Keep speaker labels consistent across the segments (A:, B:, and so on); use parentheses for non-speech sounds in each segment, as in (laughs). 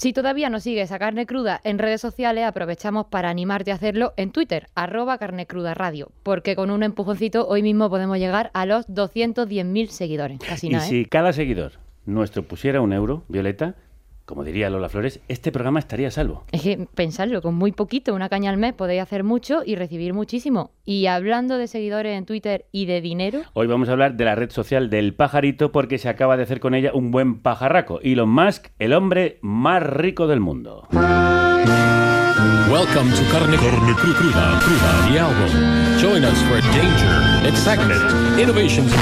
A: Si todavía no sigues a Carne Cruda en redes sociales, aprovechamos para animarte a hacerlo en Twitter, arroba Carne Cruda Radio, porque con un empujoncito hoy mismo podemos llegar a los 210.000 seguidores. Casi
B: Y
A: nada, ¿eh?
B: si cada seguidor nuestro pusiera un euro, Violeta, como diría Lola Flores, este programa estaría a salvo.
A: Es que pensarlo, con muy poquito, una caña al mes, podéis hacer mucho y recibir muchísimo. Y hablando de seguidores en Twitter y de dinero,
B: Hoy vamos a hablar de la red social del pajarito porque se acaba de hacer con ella un buen pajarraco. Elon Musk, el hombre más rico del mundo.
C: Welcome to Carne, Carne Cru- Cruda, Cruda, the album. Join us for danger, excitement, innovations.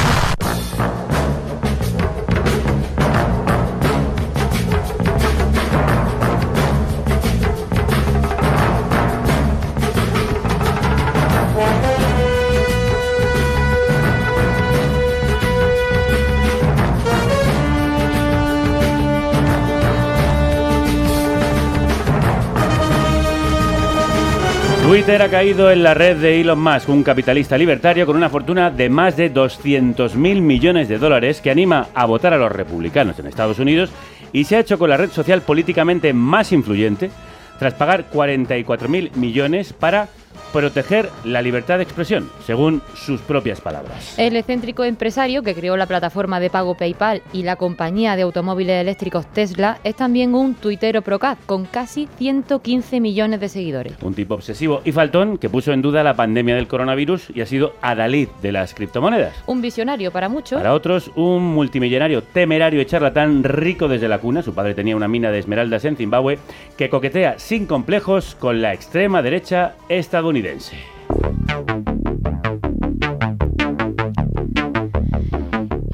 B: Twitter ha caído en la red de Elon Musk, un capitalista libertario con una fortuna de más de 200 mil millones de dólares que anima a votar a los republicanos en Estados Unidos y se ha hecho con la red social políticamente más influyente tras pagar 44 mil millones para proteger la libertad de expresión, según sus propias palabras.
A: el excéntrico empresario que creó la plataforma de pago PayPal y la compañía de automóviles eléctricos Tesla es también un tuitero procaz con casi 115 millones de seguidores.
B: Un tipo obsesivo y faltón que puso en duda la pandemia del coronavirus y ha sido adalid de las criptomonedas.
A: Un visionario para muchos.
B: Para otros, un multimillonario temerario y charlatán rico desde la cuna, su padre tenía una mina de esmeraldas en Zimbabue, que coquetea sin complejos con la extrema derecha estadounidense.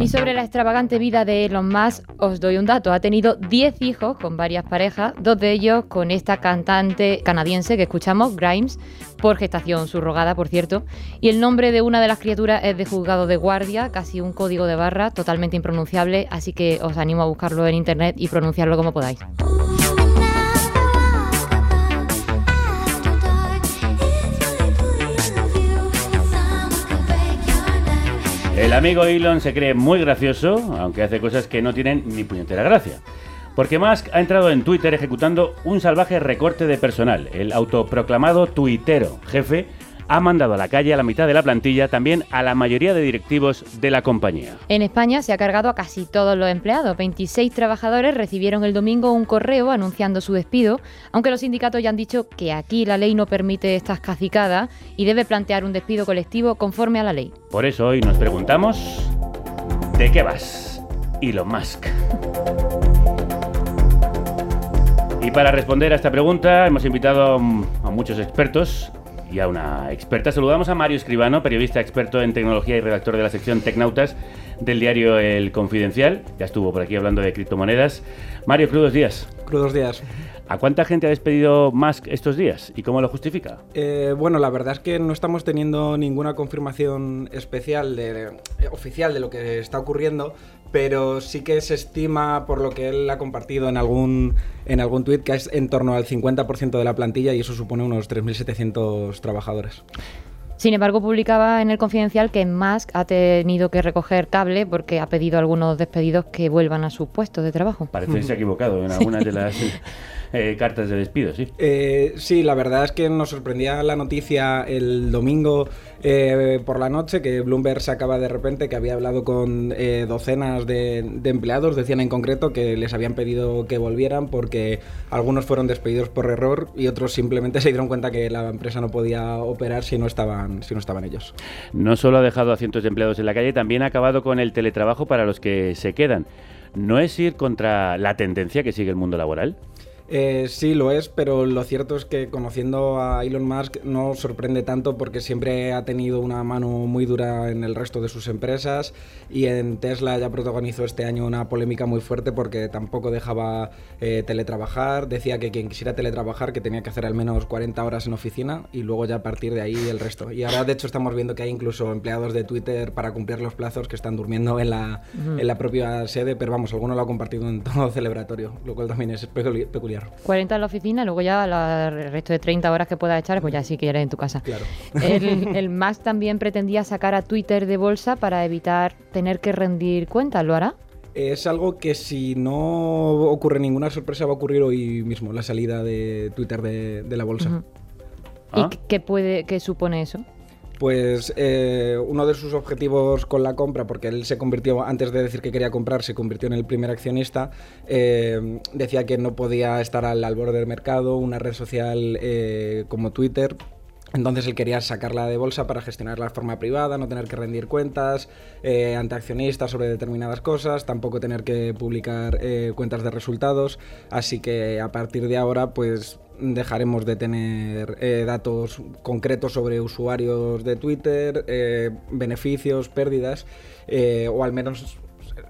A: Y sobre la extravagante vida de Elon Musk, os doy un dato. Ha tenido 10 hijos con varias parejas, dos de ellos con esta cantante canadiense que escuchamos, Grimes, por gestación subrogada, por cierto. Y el nombre de una de las criaturas es de juzgado de guardia, casi un código de barra totalmente impronunciable, así que os animo a buscarlo en internet y pronunciarlo como podáis.
B: El amigo Elon se cree muy gracioso, aunque hace cosas que no tienen ni puñetera gracia. Porque Musk ha entrado en Twitter ejecutando un salvaje recorte de personal. El autoproclamado tuitero jefe ha mandado a la calle a la mitad de la plantilla, también a la mayoría de directivos de la compañía.
A: En España se ha cargado a casi todos los empleados. 26 trabajadores recibieron el domingo un correo anunciando su despido, aunque los sindicatos ya han dicho que aquí la ley no permite estas cacicadas y debe plantear un despido colectivo conforme a la ley.
B: Por eso hoy nos preguntamos, ¿de qué vas, Elon Musk? Y para responder a esta pregunta hemos invitado a muchos expertos y a una experta. Saludamos a Mario Escribano, periodista experto en tecnología y redactor de la sección Tecnautas del diario El Confidencial. Ya estuvo por aquí hablando de criptomonedas. Mario, crudos días.
D: Crudos días.
B: ¿A cuánta gente ha despedido Musk estos días y cómo lo justifica?
D: Eh, bueno, la verdad es que no estamos teniendo ninguna confirmación especial, de, oficial de lo que está ocurriendo, pero sí que se estima, por lo que él ha compartido en algún, en algún tuit, que es en torno al 50% de la plantilla y eso supone unos 3.700 trabajadores.
A: Sin embargo, publicaba en el Confidencial que Musk ha tenido que recoger cable porque ha pedido a algunos despedidos que vuelvan a sus puestos de trabajo.
B: Parece que se ha equivocado en (laughs) algunas de las (laughs) eh, cartas de despido, sí.
D: Eh, sí, la verdad es que nos sorprendía la noticia el domingo eh, por la noche que Bloomberg sacaba de repente que había hablado con eh, docenas de, de empleados, decían en concreto que les habían pedido que volvieran porque algunos fueron despedidos por error y otros simplemente (laughs) se dieron cuenta que la empresa no podía operar si no estaban, si no estaban ellos.
B: No solo ha dejado a cientos de empleados en la calle, también ha acabado con el teletrabajo para los que se quedan. ¿No es ir contra la tendencia que sigue el mundo laboral?
D: Eh, sí, lo es, pero lo cierto es que conociendo a Elon Musk no sorprende tanto porque siempre ha tenido una mano muy dura en el resto de sus empresas y en Tesla ya protagonizó este año una polémica muy fuerte porque tampoco dejaba eh, teletrabajar, decía que quien quisiera teletrabajar que tenía que hacer al menos 40 horas en oficina y luego ya a partir de ahí el resto. Y ahora de hecho estamos viendo que hay incluso empleados de Twitter para cumplir los plazos que están durmiendo en la, en la propia sede, pero vamos, alguno lo ha compartido en todo (laughs) celebratorio, lo cual también es peculi- peculiar.
A: 40 en la oficina, luego ya la- el resto de 30 horas que puedas echar, pues ya sí que eres en tu casa.
D: Claro.
A: El, (laughs) el Musk también pretendía sacar a Twitter de bolsa para evitar tener que rendir cuentas, ¿lo hará?
D: Es algo que si no ocurre ninguna sorpresa va a ocurrir hoy mismo, la salida de Twitter de, de la bolsa.
B: Ah.
A: ¿Y qué, puede, qué supone eso?
D: Pues eh, uno de sus objetivos con la compra, porque él se convirtió, antes de decir que quería comprar, se convirtió en el primer accionista, eh, decía que no podía estar al, borde del mercado, una red social eh, como Twitter. Entonces él quería sacarla de bolsa para gestionarla de forma privada, no tener que rendir cuentas eh, ante accionistas sobre determinadas cosas, tampoco tener que publicar eh, cuentas de resultados. Así que a partir de ahora, pues dejaremos de tener eh, datos concretos sobre usuarios de Twitter, beneficios, pérdidas, o al menos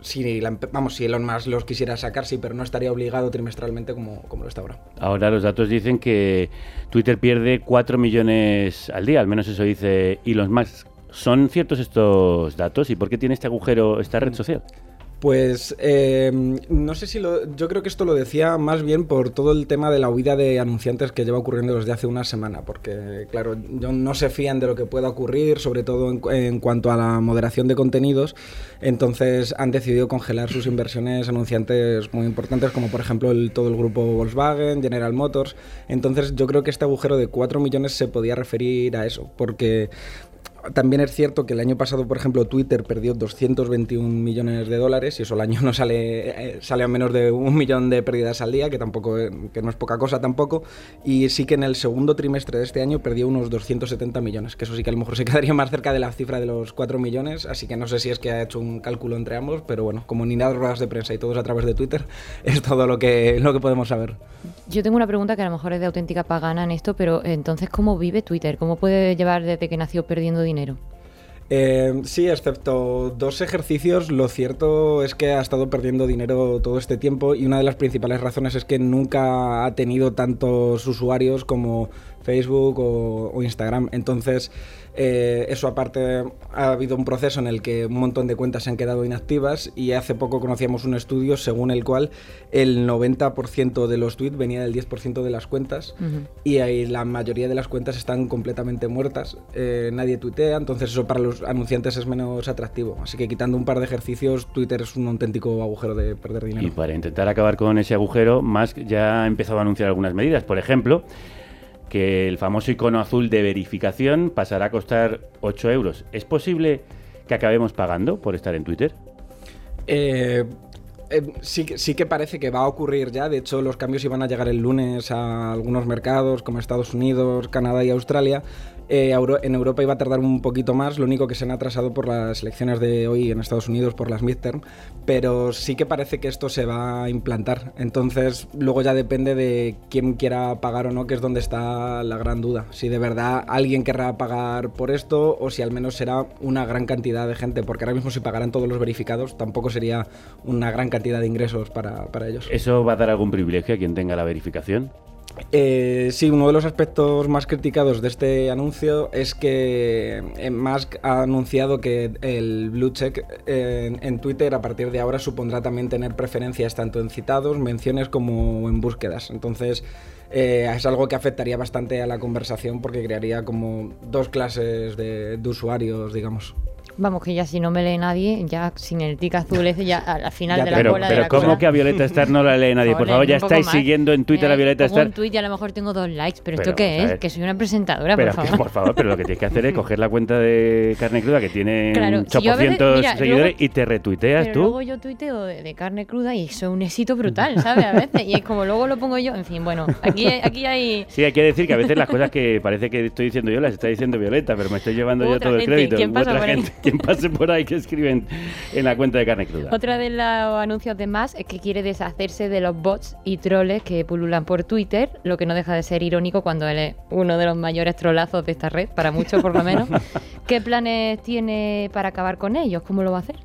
D: si, la vamos, si Elon Musk los quisiera sacar, sí, pero no estaría obligado trimestralmente como, como lo está ahora.
B: Ahora los datos dicen que Twitter pierde 4 millones al día, al menos eso dice Elon Musk. ¿Son ciertos estos datos y por qué tiene este agujero esta red social?
D: Pues eh, no sé si lo. Yo creo que esto lo decía más bien por todo el tema de la huida de anunciantes que lleva ocurriendo desde hace una semana. Porque, claro, no se fían de lo que pueda ocurrir, sobre todo en cuanto a la moderación de contenidos. Entonces han decidido congelar sus inversiones anunciantes muy importantes, como por ejemplo el- todo el grupo Volkswagen, General Motors. Entonces yo creo que este agujero de 4 millones se podía referir a eso. Porque también es cierto que el año pasado, por ejemplo, Twitter perdió 221 millones de dólares y eso al año no sale, eh, sale a menos de un millón de pérdidas al día, que tampoco que no es poca cosa tampoco. Y sí que en el segundo trimestre de este año perdió unos 270 millones, que eso sí que a lo mejor se (laughs) quedaría más cerca de la cifra de los 4 millones, así que no sé si es que ha hecho un cálculo entre ambos, pero bueno, como ni nada de ruedas de prensa y todo es a través de Twitter, (laughs) es todo lo que, lo que podemos saber.
A: Yo tengo una pregunta que a lo mejor es de auténtica pagana en esto, pero entonces, ¿cómo vive Twitter? ¿Cómo puede llevar desde que nació perdiendo dinero?
D: Eh, sí, excepto dos ejercicios, lo cierto es que ha estado perdiendo dinero todo este tiempo y una de las principales razones es que nunca ha tenido tantos usuarios como Facebook o, o Instagram. Entonces, eh, eso aparte, ha habido un proceso en el que un montón de cuentas se han quedado inactivas y hace poco conocíamos un estudio según el cual el 90% de los tweets venía del 10% de las cuentas y ahí la mayoría de las cuentas están completamente muertas. Eh, nadie tuitea, entonces eso para los anunciantes es menos atractivo. Así que quitando un par de ejercicios, Twitter es un auténtico agujero de perder dinero.
B: Y para intentar acabar con ese agujero, Musk ya ha empezado a anunciar algunas medidas. Por ejemplo, que el famoso icono azul de verificación pasará a costar 8 euros. ¿Es posible que acabemos pagando por estar en Twitter?
D: Eh, eh, sí, sí que parece que va a ocurrir ya. De hecho, los cambios iban a llegar el lunes a algunos mercados como Estados Unidos, Canadá y Australia. Eh, en Europa iba a tardar un poquito más, lo único que se han atrasado por las elecciones de hoy en Estados Unidos, por las midterm, pero sí que parece que esto se va a implantar. Entonces, luego ya depende de quién quiera pagar o no, que es donde está la gran duda. Si de verdad alguien querrá pagar por esto o si al menos será una gran cantidad de gente, porque ahora mismo si pagaran todos los verificados tampoco sería una gran cantidad de ingresos para, para ellos.
B: ¿Eso va a dar algún privilegio a quien tenga la verificación?
D: Eh, sí, uno de los aspectos más criticados de este anuncio es que eh, Musk ha anunciado que el blue check eh, en, Twitter a partir de ahora supondrá también tener preferencias tanto en citados, menciones como en búsquedas. Entonces eh, es algo que afectaría bastante a la conversación porque crearía como dos clases de usuarios, digamos.
A: Vamos, que ya si no me lee nadie, ya sin el tic azul ese, ya al final
D: Ya,
A: de la
B: Pero,
A: cola de
B: pero
A: la
B: ¿cómo
A: cola.
B: que a Violeta Star no la lee nadie? Por favor, ya estáis
A: más.
B: siguiendo en Twitter a
A: Mira,
B: Violeta
A: pongo
B: Star.
A: un tweet y a lo mejor tengo dos likes, pero,
B: Pero
A: ¿esto qué
B: a
A: es? Que soy una presentadora,
B: Pero,
A: por
B: que,
A: favor.
B: por favor, pero lo que tienes que hacer es (laughs) coger la cuenta de Carne Cruda que tiene
A: Claro, si yo a veces-
B: 800
A: mira,
B: seguidores
A: luego-
B: y te retuiteas
A: Pero
B: tú.
A: luego yo tuiteo de, de carne cruda y es un éxito brutal, ¿sabes? A veces. Y es como luego lo pongo yo. En fin, bueno, aquí, hay- aquí hay.
B: Sí, hay que decir que a veces las cosas que parece que estoy diciendo yo las está diciendo Violeta, pero me estoy llevando yo todo el
A: gente.
B: crédito.
A: ¿Quién pasa
B: otra
A: por ahí?
B: Quien pase por ahí que escriben en la cuenta de Carne Cruda.
A: Otra de los anuncios de más es que quiere deshacerse de los bots y troles que pululan por Twitter, lo que no deja de ser irónico cuando él es uno de los mayores trolazos de esta red, para muchos por lo (laughs) menos. ¿Qué planes tiene para acabar con ellos? ¿Cómo lo va a hacer?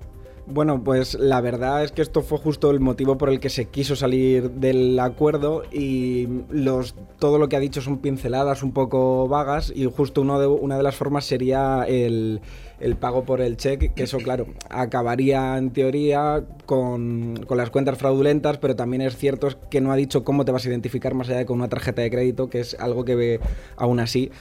D: Bueno, pues la verdad es que esto fue justo el motivo por el que se quiso salir del acuerdo y los, todo lo que ha dicho son pinceladas un poco vagas y justo uno de, una de las formas sería el, el pago por el cheque, que eso claro, acabaría en teoría con, con las cuentas fraudulentas, pero también es cierto que no ha dicho cómo te vas a identificar más allá de con una tarjeta de crédito, que es algo que ve aún así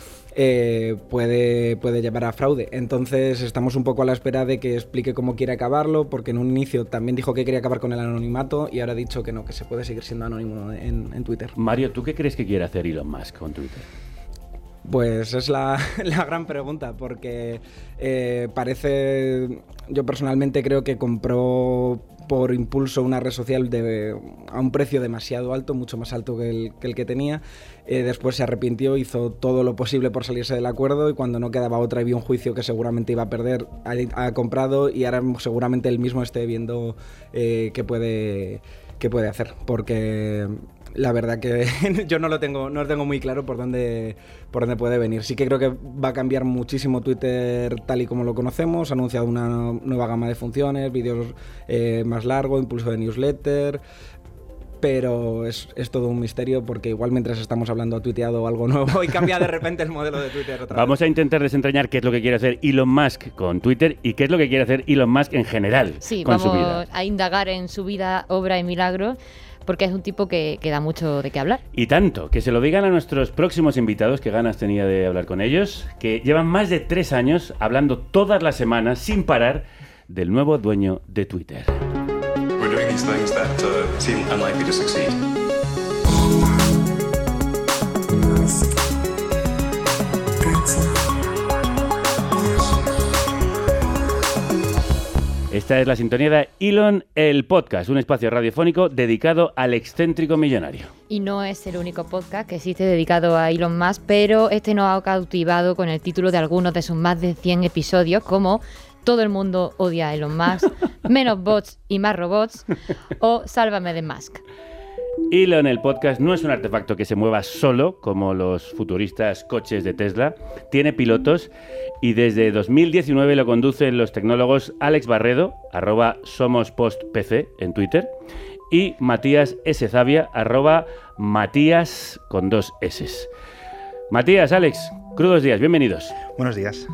D: eh, puede, puede llevar a fraude. Entonces estamos un poco a la espera de que explique cómo quiere acabarlo, porque en un inicio también dijo que quería acabar con el anonimato y ahora ha dicho que no, que se puede seguir siendo anónimo en, en Twitter.
B: Mario, ¿tú qué crees que quiere hacer Elon Musk con Twitter?
D: Pues es la, (laughs) la gran pregunta, porque eh, parece, yo personalmente creo que compró por impulso una red social a un precio demasiado alto, mucho más alto que el que, tenía. Eh, después se arrepintió, hizo todo lo posible por salirse del acuerdo y cuando no quedaba otra y vio un juicio que seguramente iba a perder, ha, ha comprado y ahora seguramente él mismo esté viendo eh, qué, puede, qué puede hacer. Porque la verdad que (laughs) yo no lo tengo, no lo tengo muy claro por dónde, por dónde puede venir. Sí que creo que va a cambiar muchísimo Twitter tal y como lo conocemos. Ha anunciado una nueva gama de funciones, vídeos eh, más largos, impulso de newsletter. Pero es, es, todo un misterio porque igual mientras estamos hablando ha tuiteado algo nuevo y cambia de repente el modelo de Twitter. Otra
B: Vamos
D: vez.
B: a intentar desentrañar qué es lo que quiere hacer Elon Musk con Twitter y qué es lo que quiere hacer Elon Musk en general
A: Sí,
B: con
A: vamos
B: su vida.
A: a indagar en su vida, obra y milagros, porque es un tipo que, que da mucho de qué hablar.
B: Y tanto, que se lo digan a nuestros próximos invitados, que ganas tenía de hablar con ellos, que llevan más de tres años hablando todas las semanas sin parar del nuevo dueño de Twitter.
E: We're doing these things that uh, seem unlikely to succeed.
B: Esta es la sintonía de Elon, el podcast, un espacio radiofónico dedicado al excéntrico millonario.
A: Y no es el único podcast que existe dedicado a Elon Musk, pero este nos ha cautivado con el título de algunos de sus más de 100 episodios, como Todo el mundo odia a Elon Musk, (laughs) menos bots y más robots, o Sálvame de Musk.
B: Elon, el podcast, no es un artefacto que se mueva solo, como los futuristas coches de Tesla. Tiene pilotos y desde 2019 lo conducen los tecnólogos Alex Barredo, arroba somospostpc en Twitter, y Matías S. Zavia, arroba Matías con dos S. Matías, Alex, crudos días, bienvenidos.
F: Buenos días.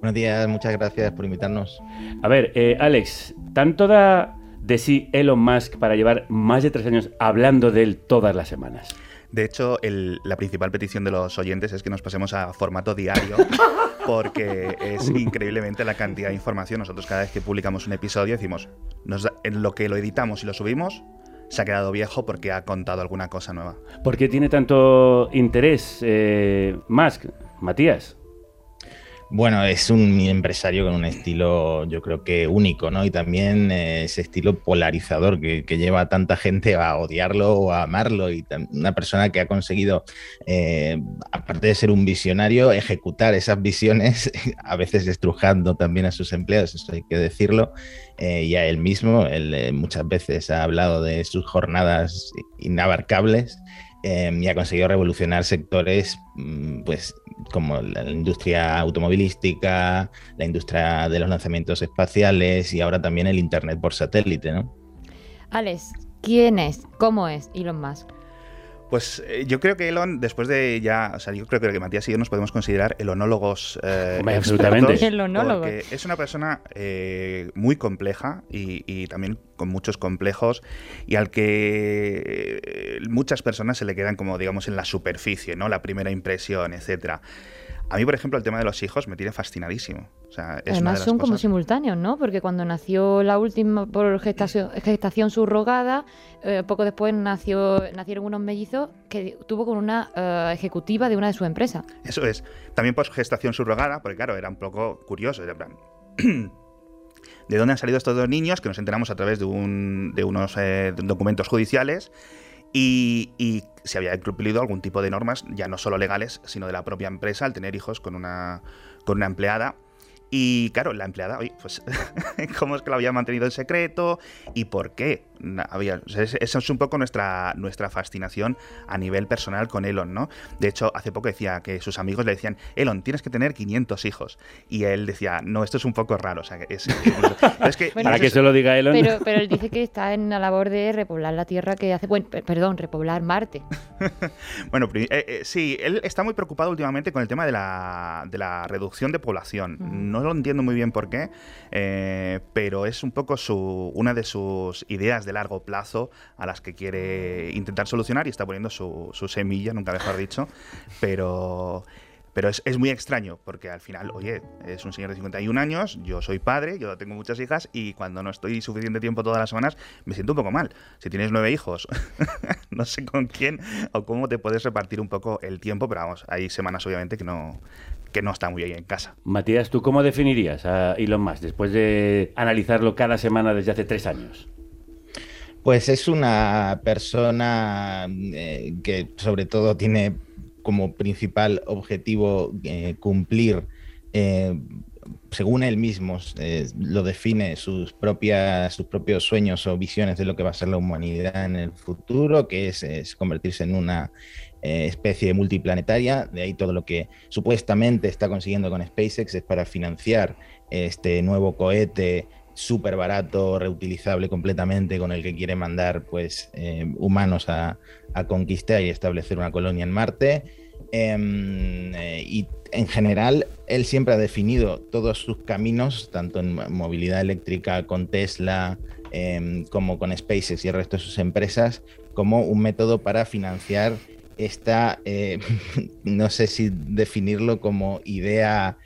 G: Buenos días, muchas gracias por invitarnos.
B: A ver, eh, Alex, ¿tanto da de sí Elon Musk para llevar más de tres años hablando de él todas las semanas?
F: De hecho, el- la principal petición de los oyentes es que nos pasemos a formato diario, (laughs) porque es increíblemente la cantidad de información. Nosotros cada vez que publicamos un episodio decimos, nos da- en lo que lo editamos y lo subimos, se ha quedado viejo porque ha contado alguna cosa nueva.
B: ¿Por qué tiene tanto interés eh, Musk, Matías?
G: Bueno, es un empresario con un estilo, yo creo que único, ¿no? Y también eh, ese estilo polarizador que, lleva a tanta gente a odiarlo o a amarlo. Y una persona que ha conseguido, eh, aparte de ser un visionario, ejecutar esas visiones, (laughs) a veces estrujando también a sus empleados, eso hay que decirlo, eh, y a él mismo. Él eh, muchas veces ha hablado de sus jornadas inabarcables. y ha conseguido revolucionar sectores mm, pues como la industria automovilística, la industria de los lanzamientos espaciales y ahora también el Internet por satélite, ¿no?
A: Alex, ¿quién es? ¿Cómo es Elon Musk?
F: Pues eh, yo creo que Elon, después de ya, o sea, yo creo que Matías y yo nos podemos considerar elonólogos eh,
B: Hombre, absolutamente.
A: Elonólogos.
F: porque es una persona eh, muy compleja y, y también con muchos complejos y al que muchas personas se le quedan como, digamos, en la superficie, ¿no? La primera impresión, etcétera. A mí, por ejemplo, el tema de los hijos me tiene fascinadísimo. O sea, es una de
A: Además
F: las
A: son como simultáneos, ¿no? Porque cuando nació la última por gestación, gestación subrogada, eh, poco después nació, nacieron unos mellizos que tuvo con una eh, ejecutiva de una de sus empresas.
F: Eso es. También por gestación subrogada, porque claro, era un poco curioso. era en plan, (clears throat) ¿De dónde han salido estos dos niños? Que nos enteramos a través de, un- de unos eh, documentos judiciales. Y, y se había cumplido algún tipo de normas, ya no solo legales, sino de la propia empresa, al tener hijos con una, con una empleada. Y claro, la empleada, oye, pues, (laughs) ¿cómo es que lo había mantenido en secreto? ¿Y por qué? Había, esa es un poco nuestra, nuestra fascinación a nivel personal con Elon, ¿no? De hecho, hace poco decía que sus amigos le decían, Elon, tienes que tener 500 hijos. Y él decía, no, esto es un poco raro. O sea, que es, (laughs) es que
A: Bueno,
B: Para que se lo diga Elon.
A: Pero, pero él dice que está en la labor de repoblar la Tierra que hace... Bueno, per- perdón, repoblar Marte. (laughs)
F: Bueno, eh, eh, sí, él está muy preocupado últimamente con el tema de la, de la reducción de población.
A: Ujú.
F: No lo entiendo muy bien por qué, eh, pero es un poco su, una de sus ideas de largo plazo a las que quiere intentar solucionar y está poniendo su, semilla, nunca mejor dicho. Pero, Pero es, es muy extraño, porque al final, oye, es un señor de 51 años, yo soy padre, yo tengo muchas hijas, y cuando no estoy suficiente tiempo todas las semanas, me siento un poco mal. Si tienes nueve hijos, (laughs) no sé con quién o cómo te puedes repartir un poco el tiempo, pero vamos, hay semanas obviamente que no, que no está muy bien en casa.
B: Matías, ¿tú cómo definirías a Elon Musk después de analizarlo cada semana desde hace tres años?
G: Pues es una persona eh, que sobre todo tiene como principal objetivo eh, cumplir, eh, según él mismo lo define, sus, propias, sus propios sueños o visiones de lo que va a ser la humanidad en el futuro, que es, es convertirse en una especie multiplanetaria. De ahí todo lo que supuestamente está consiguiendo con SpaceX es para financiar este nuevo cohete súper barato, reutilizable completamente, con el que quiere mandar pues, eh, humanos a, a, conquistar y establecer una colonia en Marte. Em, eh, y en general, él siempre ha definido todos sus caminos, tanto en movilidad eléctrica con Tesla, eh, como con SpaceX y el resto de sus empresas, como un método para financiar esta, eh, (laughs) no sé si definirlo como idea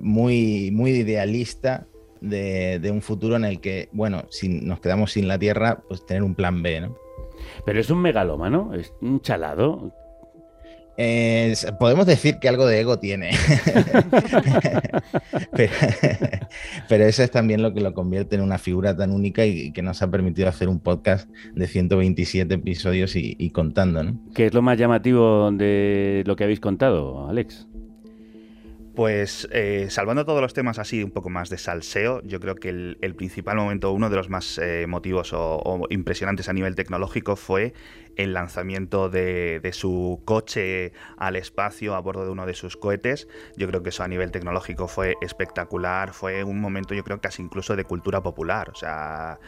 G: muy, muy idealista de, de, un futuro en el que, bueno, si nos quedamos sin la Tierra, pues tener un plan B, ¿no?
B: Pero es un megalómano, es un chalado.
G: Eh, podemos decir que algo de ego tiene. (laughs) pero, pero, eso es también lo que lo convierte en una figura tan única y que nos ha permitido hacer un podcast de 127 episodios y, y contando, ¿no?
B: ¿Qué es lo más llamativo de lo que habéis contado, Alex?
F: Pues eh, salvando todos los temas así un poco más de salseo, yo creo que el, principal momento, uno de los más eh, motivos o, impresionantes a nivel tecnológico fue el lanzamiento de, de, su coche al espacio a bordo de uno de sus cohetes. Yo creo que eso a nivel tecnológico fue espectacular, fue un momento yo creo casi incluso de cultura popular, o sea,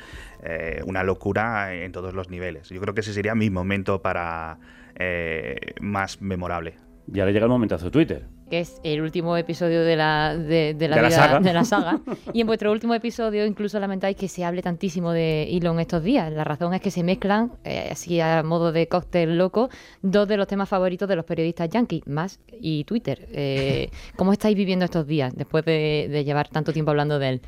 F: eh, una locura en todos los niveles. Yo creo que ese sería mi momento para eh, más memorable.
B: Y ahora llega el momentazo Twitter
A: que es el último episodio de la, de, de la,
B: de
A: vida,
B: la saga.
A: de la saga. (laughs) y en vuestro último episodio incluso lamentáis que se hable tantísimo de Elon estos días. La razón es que se mezclan, eh, así a modo de cóctel loco, dos de los temas favoritos de los periodistas yankees, más y Twitter. Eh, ¿Cómo estáis viviendo estos días después de, de llevar tanto tiempo hablando de él?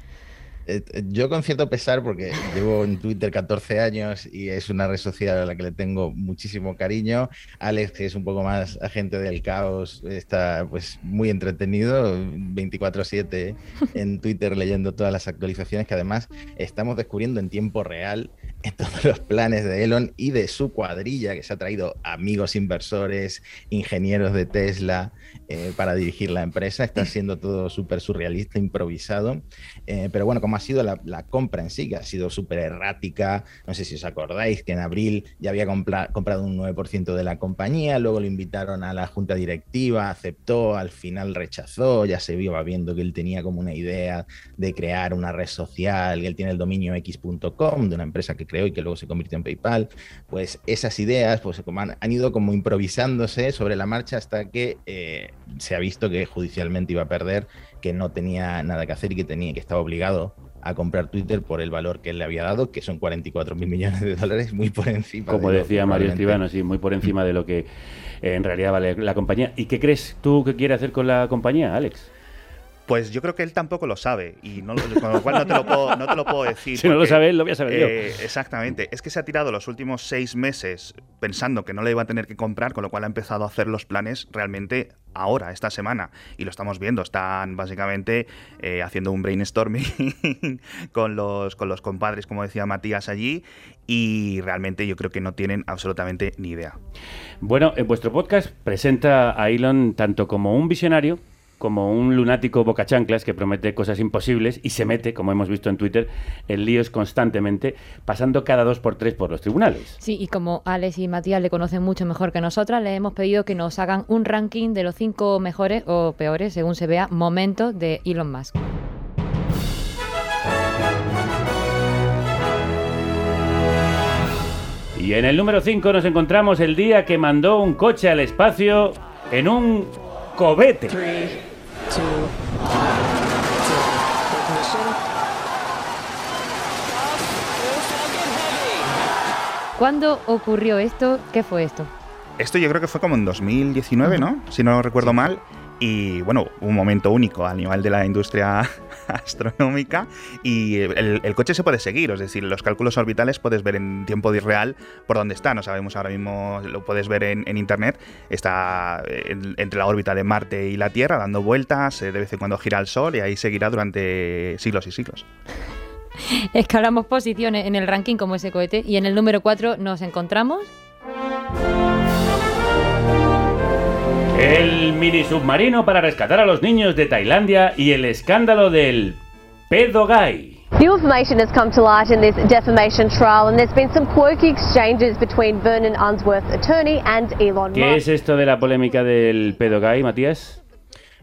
G: Eh, yo con cierto pesar, porque llevo en Twitter 14 años y es una red social a la que le tengo muchísimo cariño. Alex, que es un poco más agente del caos, está pues muy entretenido, 24/7 en Twitter leyendo todas las actualizaciones que además estamos descubriendo en tiempo real todos los planes de Elon y de su cuadrilla, que se ha traído amigos inversores, ingenieros de Tesla eh, para dirigir la empresa. Está siendo todo súper surrealista, improvisado. Eh, pero bueno, como ha sido la, compra en sí, que ha sido súper errática, no sé si os acordáis que en abril ya había compra, comprado un 9% de la compañía, luego lo invitaron a la junta directiva, aceptó, al final rechazó, ya se vio viendo que él tenía como una idea de crear una red social, que él tiene el dominio x.com, de una empresa que creó y que luego se convirtió en PayPal, pues esas ideas pues, han, han ido como improvisándose sobre la marcha hasta que eh, se ha visto que judicialmente iba a perder, que no tenía nada que hacer y que, tenía, que estaba obligado a comprar Twitter por el valor que él le había dado, que son 44 mil millones de dólares, muy por encima.
B: Como
G: de
B: decía Mario Escribano, sí, muy por encima de lo que eh, en realidad vale la compañía. ¿Y qué crees tú que quiere hacer con la compañía, Alex?
F: Pues yo creo que él tampoco lo sabe y no, con lo cual no te lo puedo, no te lo puedo decir. (laughs)
B: Si porque, no lo sabe él, lo voy a saber
F: eh,
B: yo.
F: Exactamente. Es que se ha tirado los últimos seis meses pensando que no le iba a tener que comprar, con lo cual ha empezado a hacer los planes realmente ahora, esta semana. Y lo estamos viendo. Están básicamente eh, haciendo un brainstorming (laughs) con, los, con los compadres, como decía Matías allí. Y realmente yo creo que no tienen absolutamente ni idea.
B: Bueno, en vuestro podcast presenta a Elon tanto como un visionario como un lunático bocachanclas que promete cosas imposibles y se mete, como hemos visto en Twitter, en líos constantemente, pasando cada dos por tres por los tribunales.
A: Sí, y como Alex y Matías le conocen mucho mejor que nosotras, les hemos pedido que nos hagan un ranking de los cinco mejores o peores, según se vea, momentos de Elon Musk.
B: Y en el número 5 nos encontramos el día que mandó un coche al espacio en un cobete.
A: ¿Cuándo ocurrió esto? ¿Qué fue esto?
F: Esto yo creo que fue como en 2019, ¿no? Si no recuerdo mal. Y bueno, un momento único a nivel de la industria (laughs) astronómica. Y el, coche se puede seguir, es decir, los cálculos orbitales puedes ver en tiempo real por dónde está, no sabemos ahora mismo, lo puedes ver en, internet, está entre la órbita de Marte y la Tierra dando vueltas, eh, de vez en cuando gira el Sol y ahí seguirá durante siglos y siglos. (laughs)
A: Escalamos posiciones en el ranking como ese cohete y en el número 4 nos encontramos...
B: El mini submarino para rescatar a los niños de Tailandia y el escándalo del pedo gay.
H: New information has come to light in this defamation trial, and there's been some quirky exchanges between Vernon Unsworth's attorney and Elon Musk.
B: ¿Qué es esto de la polémica del pedo gay, Matías?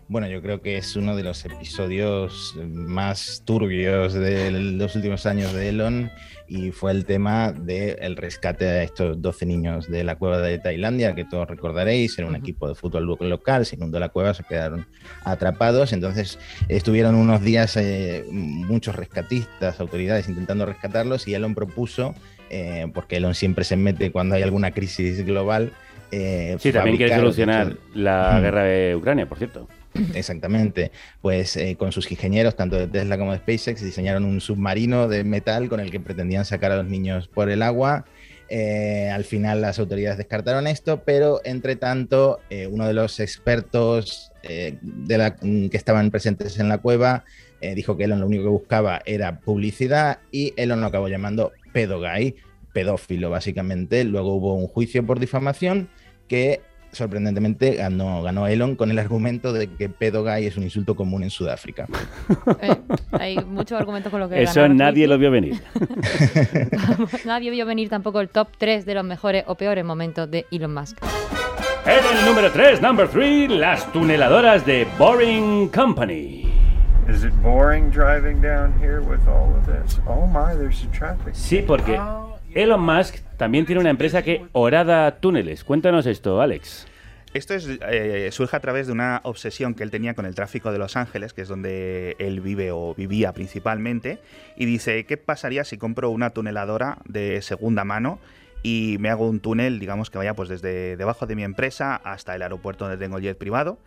G: Bueno, yo creo que es uno de los episodios más turbios de los últimos años de Elon y fue el tema del rescate de estos 12 niños de la cueva de Tailandia, que todos recordaréis, era un equipo de fútbol local, se inundó la cueva, se quedaron atrapados, entonces estuvieron unos días eh, muchos rescatistas, autoridades intentando rescatarlos y Elon propuso, eh, porque Elon siempre se mete cuando hay alguna crisis global,
B: eh, sí, también quiere solucionar la guerra de Ucrania, por cierto.
G: Exactamente. Pues eh, con sus ingenieros, tanto de Tesla como de SpaceX, diseñaron un submarino de metal con el que pretendían sacar a los niños por el agua. Eh, al final las autoridades descartaron esto, pero entre tanto, eh, uno de los expertos la, que estaban presentes en la cueva dijo que Elon lo único que buscaba era publicidad y Elon lo acabó llamando pedogay, pedófilo básicamente. Luego hubo un juicio por difamación que sorprendentemente ganó, ganó Elon con el argumento de que pedo gay es un insulto común en Sudáfrica.
A: Eh, hay muchos argumentos con lo que
B: Eso nadie lo vio venir. (laughs)
A: nadie vio venir tampoco el top 3 de los mejores o peores momentos de Elon Musk.
B: En el número 3, number 3, las tuneladoras de Boring Company. Is it boring driving down here with all of this? Oh my, there's a traffic. Sí, porque oh, Elon Musk también tiene una empresa que horada túneles. Cuéntanos esto, Alex.
F: Esto es, eh, surge a través de una obsesión que él tenía con el tráfico de Los Ángeles, que es donde él vive o vivía principalmente, y dice, ¿qué pasaría si compro una tuneladora de segunda mano y me hago un túnel, digamos que vaya pues desde debajo de mi empresa hasta el aeropuerto donde tengo el jet privado?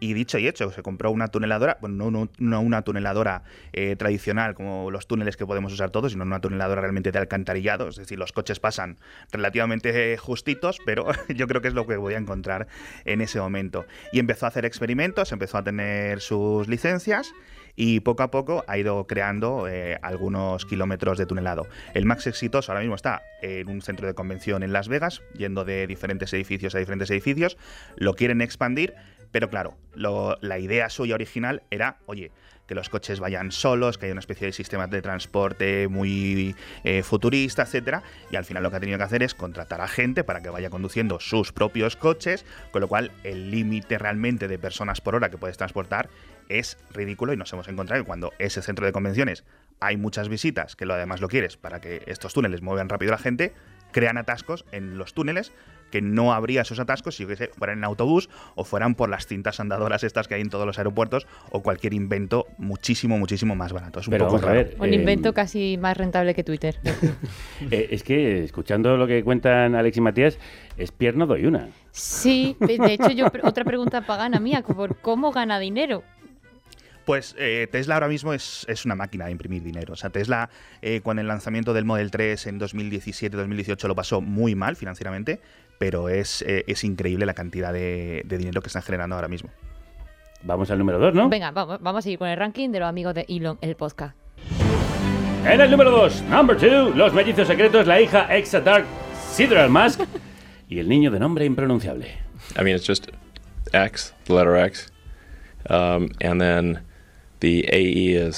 F: Y dicho y hecho, se compró una tuneladora, bueno, no, una tuneladora eh, tradicional como los túneles que podemos usar todos, sino una tuneladora realmente de alcantarillado. Es decir, los coches pasan relativamente justitos, pero (laughs) yo creo que es lo que voy a encontrar en ese momento. Y empezó a hacer experimentos, empezó a tener sus licencias y poco a poco ha ido creando eh, algunos kilómetros de tunelado. El más exitoso ahora mismo está en un centro de convención en Las Vegas, yendo de diferentes edificios a diferentes edificios. Lo quieren expandir pero claro, la idea suya original era, oye, que los coches vayan solos, que haya una especie de sistema de transporte muy eh, futurista, etcétera, y al final lo que ha tenido que hacer es contratar a gente para que vaya conduciendo sus propios coches, con lo cual el límite realmente de personas por hora que puedes transportar es ridículo y nos hemos encontrado que cuando ese centro de convenciones hay muchas visitas, que lo además lo quieres para que estos túneles muevan rápido a la gente, crean atascos en los túneles que no habría esos atascos si fueran en autobús o fueran por las cintas andadoras estas que hay en todos los aeropuertos o cualquier invento muchísimo, muchísimo más barato. Es un poco
A: un invento casi más rentable que Twitter. (laughs)
B: Eh, es que escuchando lo que cuentan Alex y Matías, es pierno doy una.
A: Sí, de hecho yo (laughs) otra pregunta pagana mía, por cómo gana dinero.
F: Pues eh, Tesla ahora mismo es, una máquina de imprimir dinero. O sea, Tesla eh, con el lanzamiento del Model 3 en 2017-2018 lo pasó muy mal financieramente, pero es, eh, es increíble la cantidad de, dinero que están generando ahora mismo.
B: Vamos al número 2, ¿no?
A: Venga, vamos, vamos a seguir con el ranking de los amigos de Elon, el podcast.
B: En el número 2, number 2, los mellizos secretos, la hija Exa Dark Sidral Musk (laughs) y el niño de nombre impronunciable.
E: I mean, it's just X, the letter X, um, and then e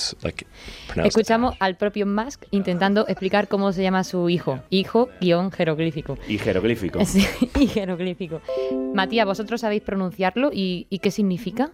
A: Escuchamos al propio Musk intentando explicar cómo se llama su hijo. Hijo guion jeroglífico.
B: Y jeroglífico. (laughs)
A: Sí, y jeroglífico. Matías, ¿vosotros sabéis pronunciarlo y, qué significa?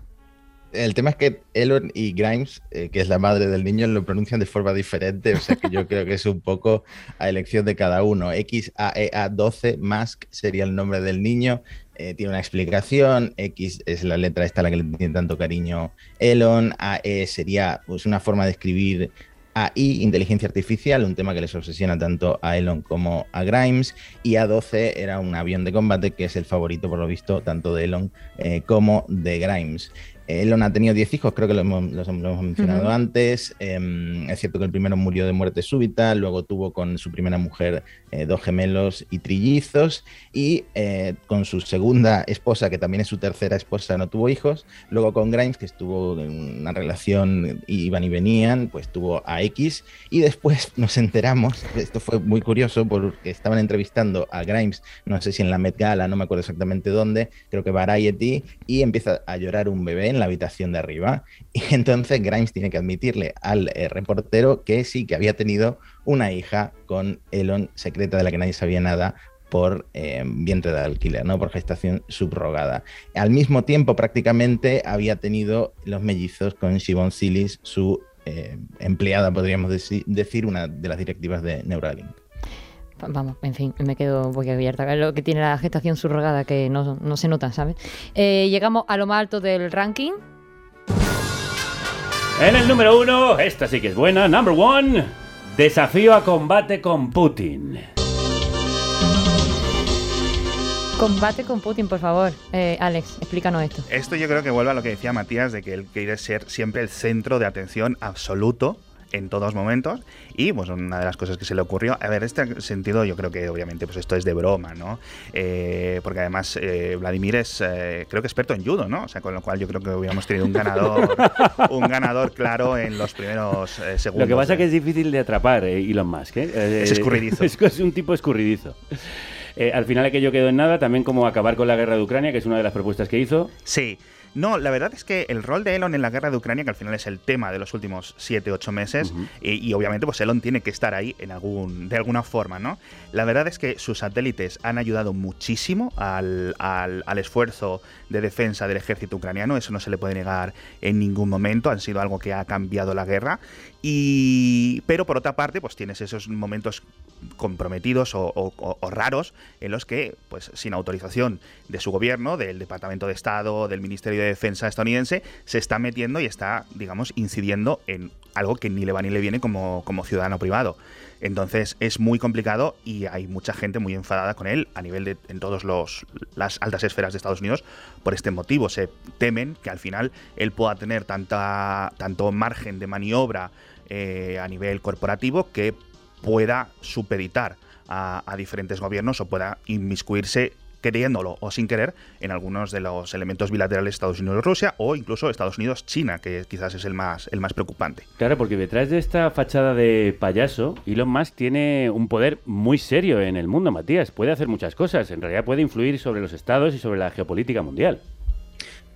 G: El tema es que Elon y Grimes, eh, que es la madre del niño, lo pronuncian de forma diferente. O sea que yo creo que es un poco a elección de cada uno. XAEA12, Musk sería el nombre del niño. Eh, tiene una explicación, X es la letra esta a la que le tiene tanto cariño Elon, AE sería pues, una forma de escribir AI, inteligencia artificial, un tema que les obsesiona tanto a Elon como a Grimes, y A12 era un avión de combate que es el favorito, por lo visto, tanto de Elon eh, como de Grimes. Elon ha tenido 10 hijos, creo que lo hemos, los hemos mencionado antes. Em, es cierto que el primero murió de muerte súbita, luego tuvo con su primera mujer eh, dos gemelos y trillizos, y eh, con su segunda esposa, que también es su tercera esposa, no tuvo hijos. Luego con Grimes, que estuvo en una relación, iban y venían, pues tuvo a X, y después (laughs) nos enteramos, esto fue muy curioso, porque estaban entrevistando a Grimes, no sé si en la Met Gala, no me acuerdo exactamente dónde, creo que Variety, y empieza a llorar un bebé la habitación de arriba. (laughs) Y entonces Grimes tiene que admitirle al eh, reportero que sí, que había tenido una hija con Elon, secreta de la que nadie sabía nada, por eh, vientre de alquiler, ¿no? por gestación subrogada. Al mismo tiempo, prácticamente había tenido los mellizos con Shivon Silis, su eh, empleada, podríamos decir, una de las directivas de Neuralink.
A: Vamos, en fin, me quedo abierta. Lo que tiene la gestación subrogada que no, se nota, ¿sabes? Eh, llegamos a lo más alto del ranking.
B: En el número uno, esta sí que es buena, number one, desafío a combate con Putin.
A: Combate con Putin, por favor. Eh, Alex, explícanos esto.
F: Esto yo creo que vuelve a lo que decía Matías, de que él quiere ser siempre el centro de atención absoluto en todos momentos. Y pues una de las cosas que se le ocurrió a ver este sentido yo creo que obviamente pues esto es de broma no eh, porque además eh, Vladimir es eh, creo que experto en judo no o sea con lo cual yo creo que hubiéramos tenido un ganador un ganador claro en los primeros segundos
B: lo que pasa es que es difícil de atrapar Elon Musk
F: es escurridizo. (laughs)
B: es, un tipo escurridizo. Al final aquello quedó en nada, también como acabar con la guerra de Ucrania, que es una de las propuestas que hizo.
F: Sí, no, la verdad es que el rol de Elon en la guerra de Ucrania, que al final es el tema de los últimos 7-8 meses, y, obviamente pues Elon tiene que estar ahí en algún, de alguna forma, ¿no? La verdad es que sus satélites han ayudado muchísimo al, al, esfuerzo de defensa del ejército ucraniano, eso no se le puede negar en ningún momento, han sido algo que ha cambiado la guerra, y, pero por otra parte, pues tienes esos momentos comprometidos o, raros en los que, pues sin autorización de su gobierno, del Departamento de Estado, del Ministerio de Defensa estadounidense, se está metiendo y está, digamos, incidiendo en algo que ni le va ni le viene como, como ciudadano privado. Entonces es muy complicado y hay mucha gente muy enfadada con él a nivel de en todas las altas esferas de Estados Unidos por este motivo. Se temen que al final él pueda tener tanta, tanto margen de maniobra eh, a nivel corporativo que pueda supeditar a, diferentes gobiernos o pueda inmiscuirse queriéndolo o sin querer en algunos de los elementos bilaterales Estados Unidos-Rusia o incluso Estados Unidos-China, que quizás es el más, el más preocupante.
B: Claro, porque detrás de esta fachada de payaso, Elon Musk tiene un poder muy serio en el mundo, Matías. Puede hacer muchas cosas, en realidad puede influir sobre los estados y sobre la geopolítica mundial.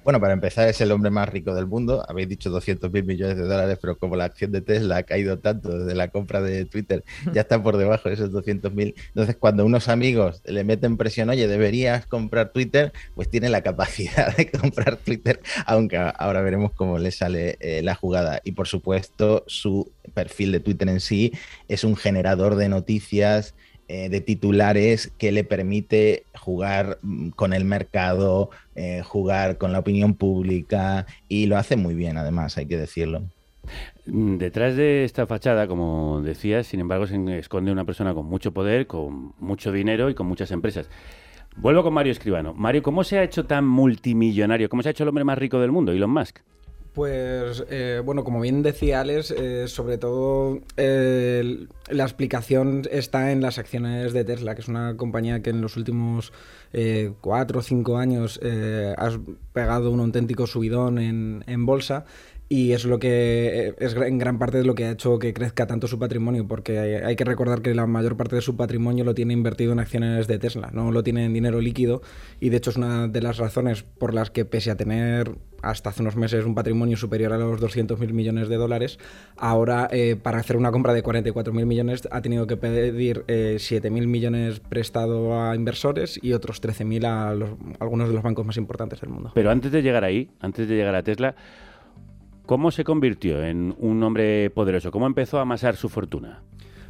G: Bueno, para empezar, es el hombre más rico del mundo. Habéis dicho 200 mil millones de dólares, pero como la acción de Tesla ha caído tanto desde la compra de Twitter, (laughs) ya está por debajo de esos 200 mil. Entonces, cuando unos amigos le meten presión, oye, deberías comprar Twitter, pues tiene la capacidad (laughs) de comprar Twitter, aunque ahora veremos cómo le sale eh, la jugada. Y por supuesto, su perfil de Twitter en sí es un generador de noticias eh, de titulares que le permite jugar mm, con el mercado, eh, jugar con la opinión pública y lo hace muy bien además, hay que decirlo.
B: Mm, detrás de esta fachada, como decías, sin embargo, se esconde una persona con mucho poder, con mucho dinero y con muchas empresas. Vuelvo con Mario Escribano. Mario, ¿cómo se ha hecho tan multimillonario? ¿Cómo se ha hecho el hombre más rico del mundo, Elon Musk?
D: Pues eh, bueno, como bien decía Alex, eh, sobre todo eh, la explicación está en las acciones de Tesla, que es una compañía que en los últimos cuatro o cinco años ha pegado un auténtico subidón en, en bolsa y es lo que es en gran parte de lo que ha hecho que crezca tanto su patrimonio, porque hay, que recordar que la mayor parte de su patrimonio lo tiene invertido en acciones de Tesla, no lo tiene en dinero líquido, y de hecho es una de las razones por las que pese a tener hasta hace unos meses un patrimonio superior a los 200.000 millones de dólares, ahora eh, para hacer una compra de 44.000 millones ha tenido que pedir eh, 7.000 millones prestado a inversores y otros 13.000 a algunos de los bancos más importantes del mundo.
B: Pero antes de llegar ahí, antes de llegar a Tesla, ¿Cómo se convirtió en un hombre poderoso? ¿Cómo empezó a amasar su fortuna?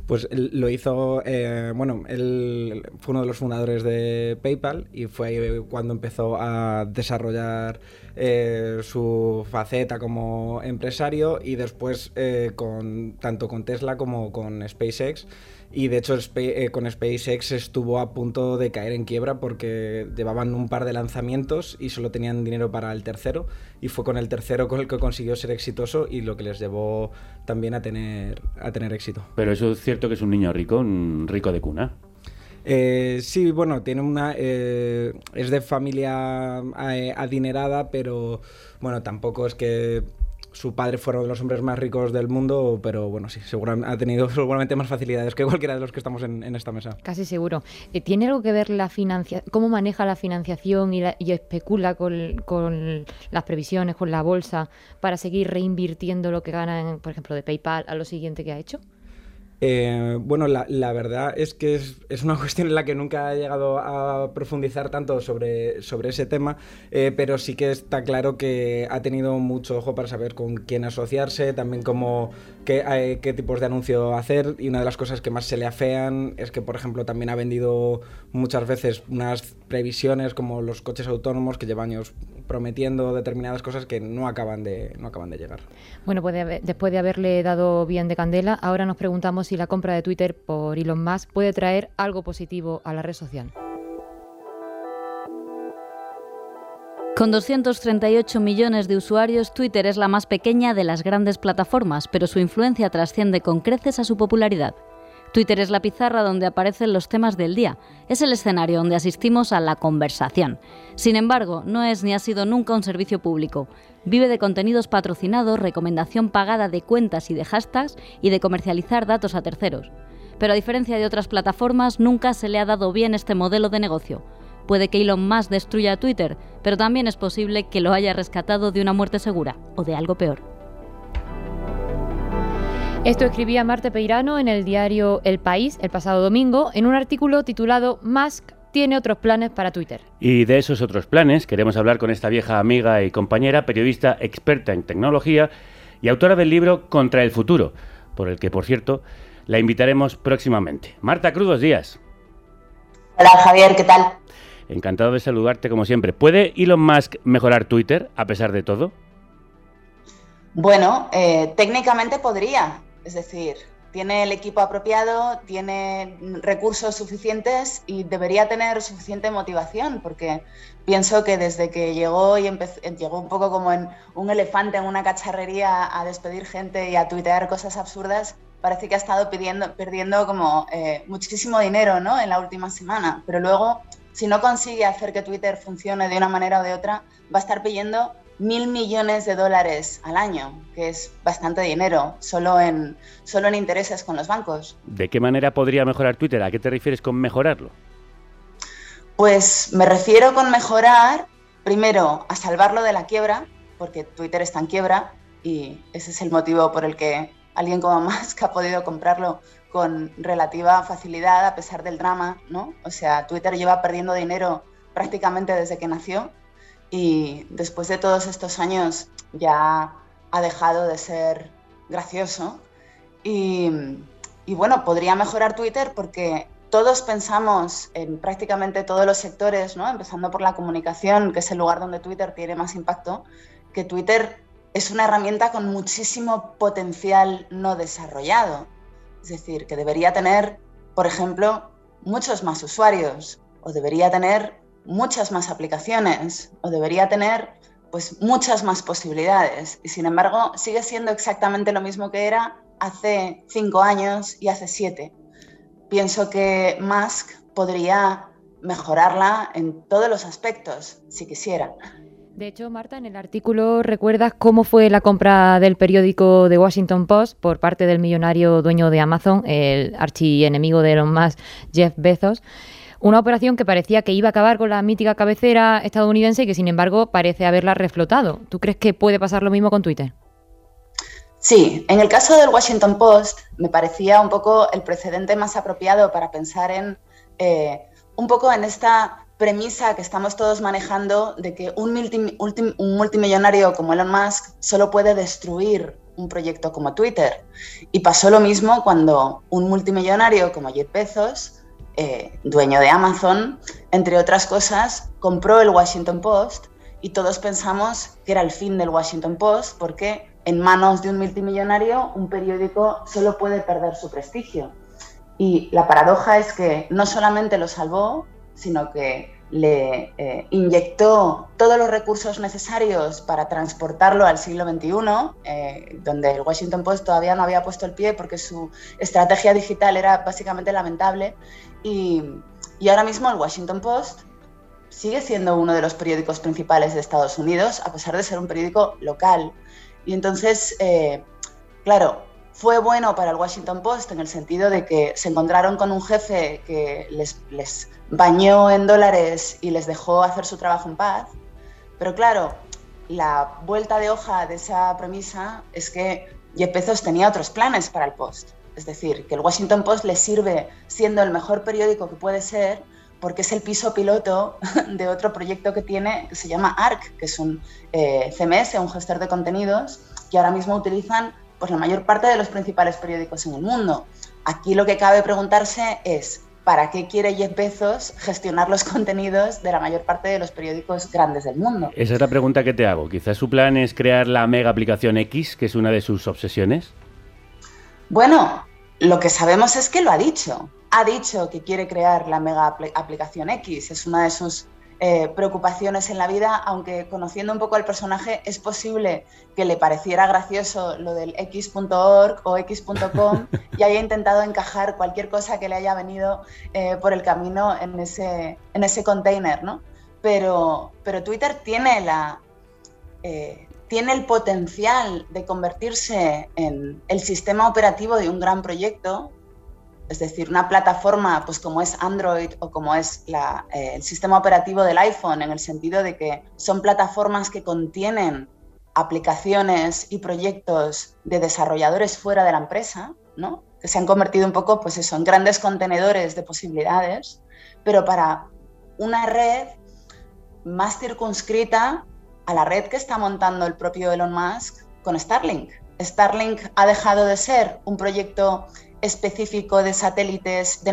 D: Pues lo hizo, eh, bueno, él fue uno de los fundadores de PayPal y fue cuando empezó a desarrollar eh, su faceta como empresario y después eh, con, tanto con Tesla como con SpaceX y de hecho eh, con SpaceX estuvo a punto de caer en quiebra porque llevaban un par de lanzamientos y solo tenían dinero para el tercero y fue con el tercero con el que consiguió ser exitoso y lo que les llevó también a tener, a tener éxito.
B: Pero eso es cierto que es un niño rico, un rico de cuna.
D: Eh, sí, bueno, tiene una. Eh, es de familia adinerada, pero bueno, tampoco es que su padre fue uno de los hombres más ricos del mundo, pero bueno, sí, seguramente ha tenido (laughs) seguramente más facilidades que cualquiera de los que estamos en, esta mesa.
A: Casi seguro. Eh, ¿Tiene algo que ver la financia cómo maneja la financiación y, y especula con, con, las previsiones, con la bolsa, para seguir reinvirtiendo lo que gana, por ejemplo, de PayPal a lo siguiente que ha hecho?
D: Eh, bueno, la, verdad es que es, una (laughs) cuestión en la que nunca he llegado a profundizar tanto sobre, sobre ese tema, eh, pero sí que está claro que ha tenido mucho ojo para saber con quién asociarse, también cómo, qué, eh, qué tipos de anuncio hacer, y una de las cosas que más se le afean es que, por ejemplo, también ha vendido muchas veces unas previsiones como los coches autónomos que lleva años prometiendo determinadas cosas que no acaban de, no acaban de llegar.
A: Bueno, después de haberle dado bien de candela, ahora nos preguntamos si la compra de Twitter por Elon Musk puede traer algo positivo a la red social.
I: Con 238 millones de usuarios, Twitter es la más pequeña de las grandes plataformas, pero su influencia trasciende con creces a su popularidad. Twitter es la pizarra donde aparecen los temas del día, es el escenario donde asistimos a la conversación. Sin embargo, no es ni ha sido nunca un servicio público. Vive de contenidos patrocinados, recomendación pagada de cuentas y de hashtags y de comercializar datos a terceros. Pero a diferencia de otras plataformas, nunca se le ha dado bien este modelo de negocio. Puede que Elon Musk destruya Twitter, pero también es posible que lo haya rescatado de una muerte segura o de algo peor.
A: Esto escribía Marte Peirano en el diario El País el pasado domingo en un artículo titulado Musk tiene otros planes para Twitter.
B: Y de esos otros planes queremos hablar con esta vieja amiga y compañera, periodista experta en tecnología y autora del libro Contra el Futuro, por el que, por cierto, la invitaremos próximamente. Marta Cruz, días.
J: Hola Javier, ¿qué tal?
B: Encantado de saludarte como siempre. ¿Puede Elon Musk mejorar Twitter a pesar de todo?
J: Bueno, eh, técnicamente podría, es decir, tiene el equipo apropiado, tiene recursos suficientes y debería tener suficiente motivación, porque pienso que desde que llegó y llegó un poco como un elefante en una cacharrería a despedir gente y a tuitear cosas absurdas, parece que ha estado pidiendo, perdiendo como eh, muchísimo dinero ¿no? en la última semana. Pero luego, si no consigue hacer que Twitter funcione de una manera o de otra, va a estar pidiendo mil millones de dólares al año, que es bastante dinero, solo en, solo en intereses con los bancos.
B: ¿De qué manera podría mejorar Twitter? ¿A qué te refieres con mejorarlo?
J: Pues me refiero con mejorar, primero, a salvarlo de la quiebra, porque Twitter está en quiebra y ese es el motivo por el que alguien como Musk (laughs) ha podido comprarlo con relativa facilidad a pesar del drama, ¿no? O sea, Twitter lleva perdiendo dinero prácticamente desde que nació y después de todos estos años ya ha dejado de ser gracioso. Y, bueno, podría mejorar Twitter porque todos pensamos en prácticamente todos los sectores, ¿no? empezando por la comunicación, que es el lugar donde Twitter tiene más impacto, que Twitter es una herramienta con muchísimo potencial no desarrollado. Es decir, que debería tener, por ejemplo, muchos más usuarios o debería tener muchas más aplicaciones o debería tener pues muchas más posibilidades y sin embargo sigue siendo exactamente lo mismo que era hace cinco años y hace siete. Pienso que Musk podría mejorarla en todos los aspectos, si quisiera.
A: De hecho, Marta, en el artículo recuerdas cómo fue la compra del periódico The Washington Post por parte del millonario dueño de Amazon, el archienemigo de Elon Musk, Jeff Bezos. Una operación que parecía que iba a acabar con la mítica cabecera estadounidense y que sin embargo parece haberla reflotado. ¿Tú crees que puede pasar lo mismo con Twitter?
J: Sí, en el caso del Washington Post me parecía un poco el precedente más apropiado para pensar en eh, un poco en esta premisa que estamos todos manejando de que un, un multimillonario como Elon Musk solo puede destruir un proyecto como Twitter. Y pasó lo mismo cuando un multimillonario como Jeff Bezos, eh, dueño de Amazon, entre otras cosas, compró el Washington Post y todos pensamos que era el fin del Washington Post porque en manos de un multimillonario un periódico solo puede perder su prestigio. Y la paradoja es que no solamente lo salvó, sino que le eh, inyectó todos los recursos necesarios para transportarlo al siglo XXI, eh, donde el Washington Post todavía no había puesto el pie porque su estrategia digital era básicamente lamentable. Y, ahora mismo el Washington Post sigue siendo uno de los periódicos principales de Estados Unidos, a pesar de ser un periódico local. Y entonces, eh, claro, fue bueno para el Washington Post en el sentido de que se encontraron con un jefe que les, bañó en dólares y les dejó hacer su trabajo en paz. Pero claro, la vuelta de hoja de esa premisa es que Jeff Bezos tenía otros planes para el Post. Es decir, que el Washington Post le sirve siendo el mejor periódico que puede ser porque es el piso piloto (laughs) de otro proyecto que tiene que se llama ARC, que es un eh, CMS, un gestor de contenidos, que ahora mismo utilizan pues, la mayor parte de los principales periódicos en el mundo. Aquí lo que cabe preguntarse es, ¿para qué quiere Jeff Bezos gestionar los contenidos de la mayor parte de los periódicos grandes del mundo?
B: Esa es la pregunta que te hago. Quizás su plan es crear la mega aplicación X, que es una de sus obsesiones.
J: Bueno, lo que sabemos es que lo ha dicho. Ha dicho que quiere crear la mega aplicación X. Es una de sus eh, preocupaciones en la vida, aunque conociendo un poco al personaje es posible que le pareciera gracioso lo del x.org o x.com (laughs) y haya intentado encajar cualquier cosa que le haya venido eh, por el camino en ese, en ese container, ¿no? Pero, pero Twitter tiene, la, eh, tiene el potencial de convertirse en el sistema operativo de un gran proyecto es decir, una plataforma pues como es Android o como es eh, el sistema operativo del iPhone, en el sentido de que son plataformas que contienen aplicaciones y proyectos de desarrolladores fuera de la empresa, ¿no? que se han convertido un poco pues eso, en grandes contenedores de posibilidades, pero para una red más circunscrita a la red que está montando el propio Elon Musk con Starlink. Starlink ha dejado de ser un proyecto específico de satélites, de,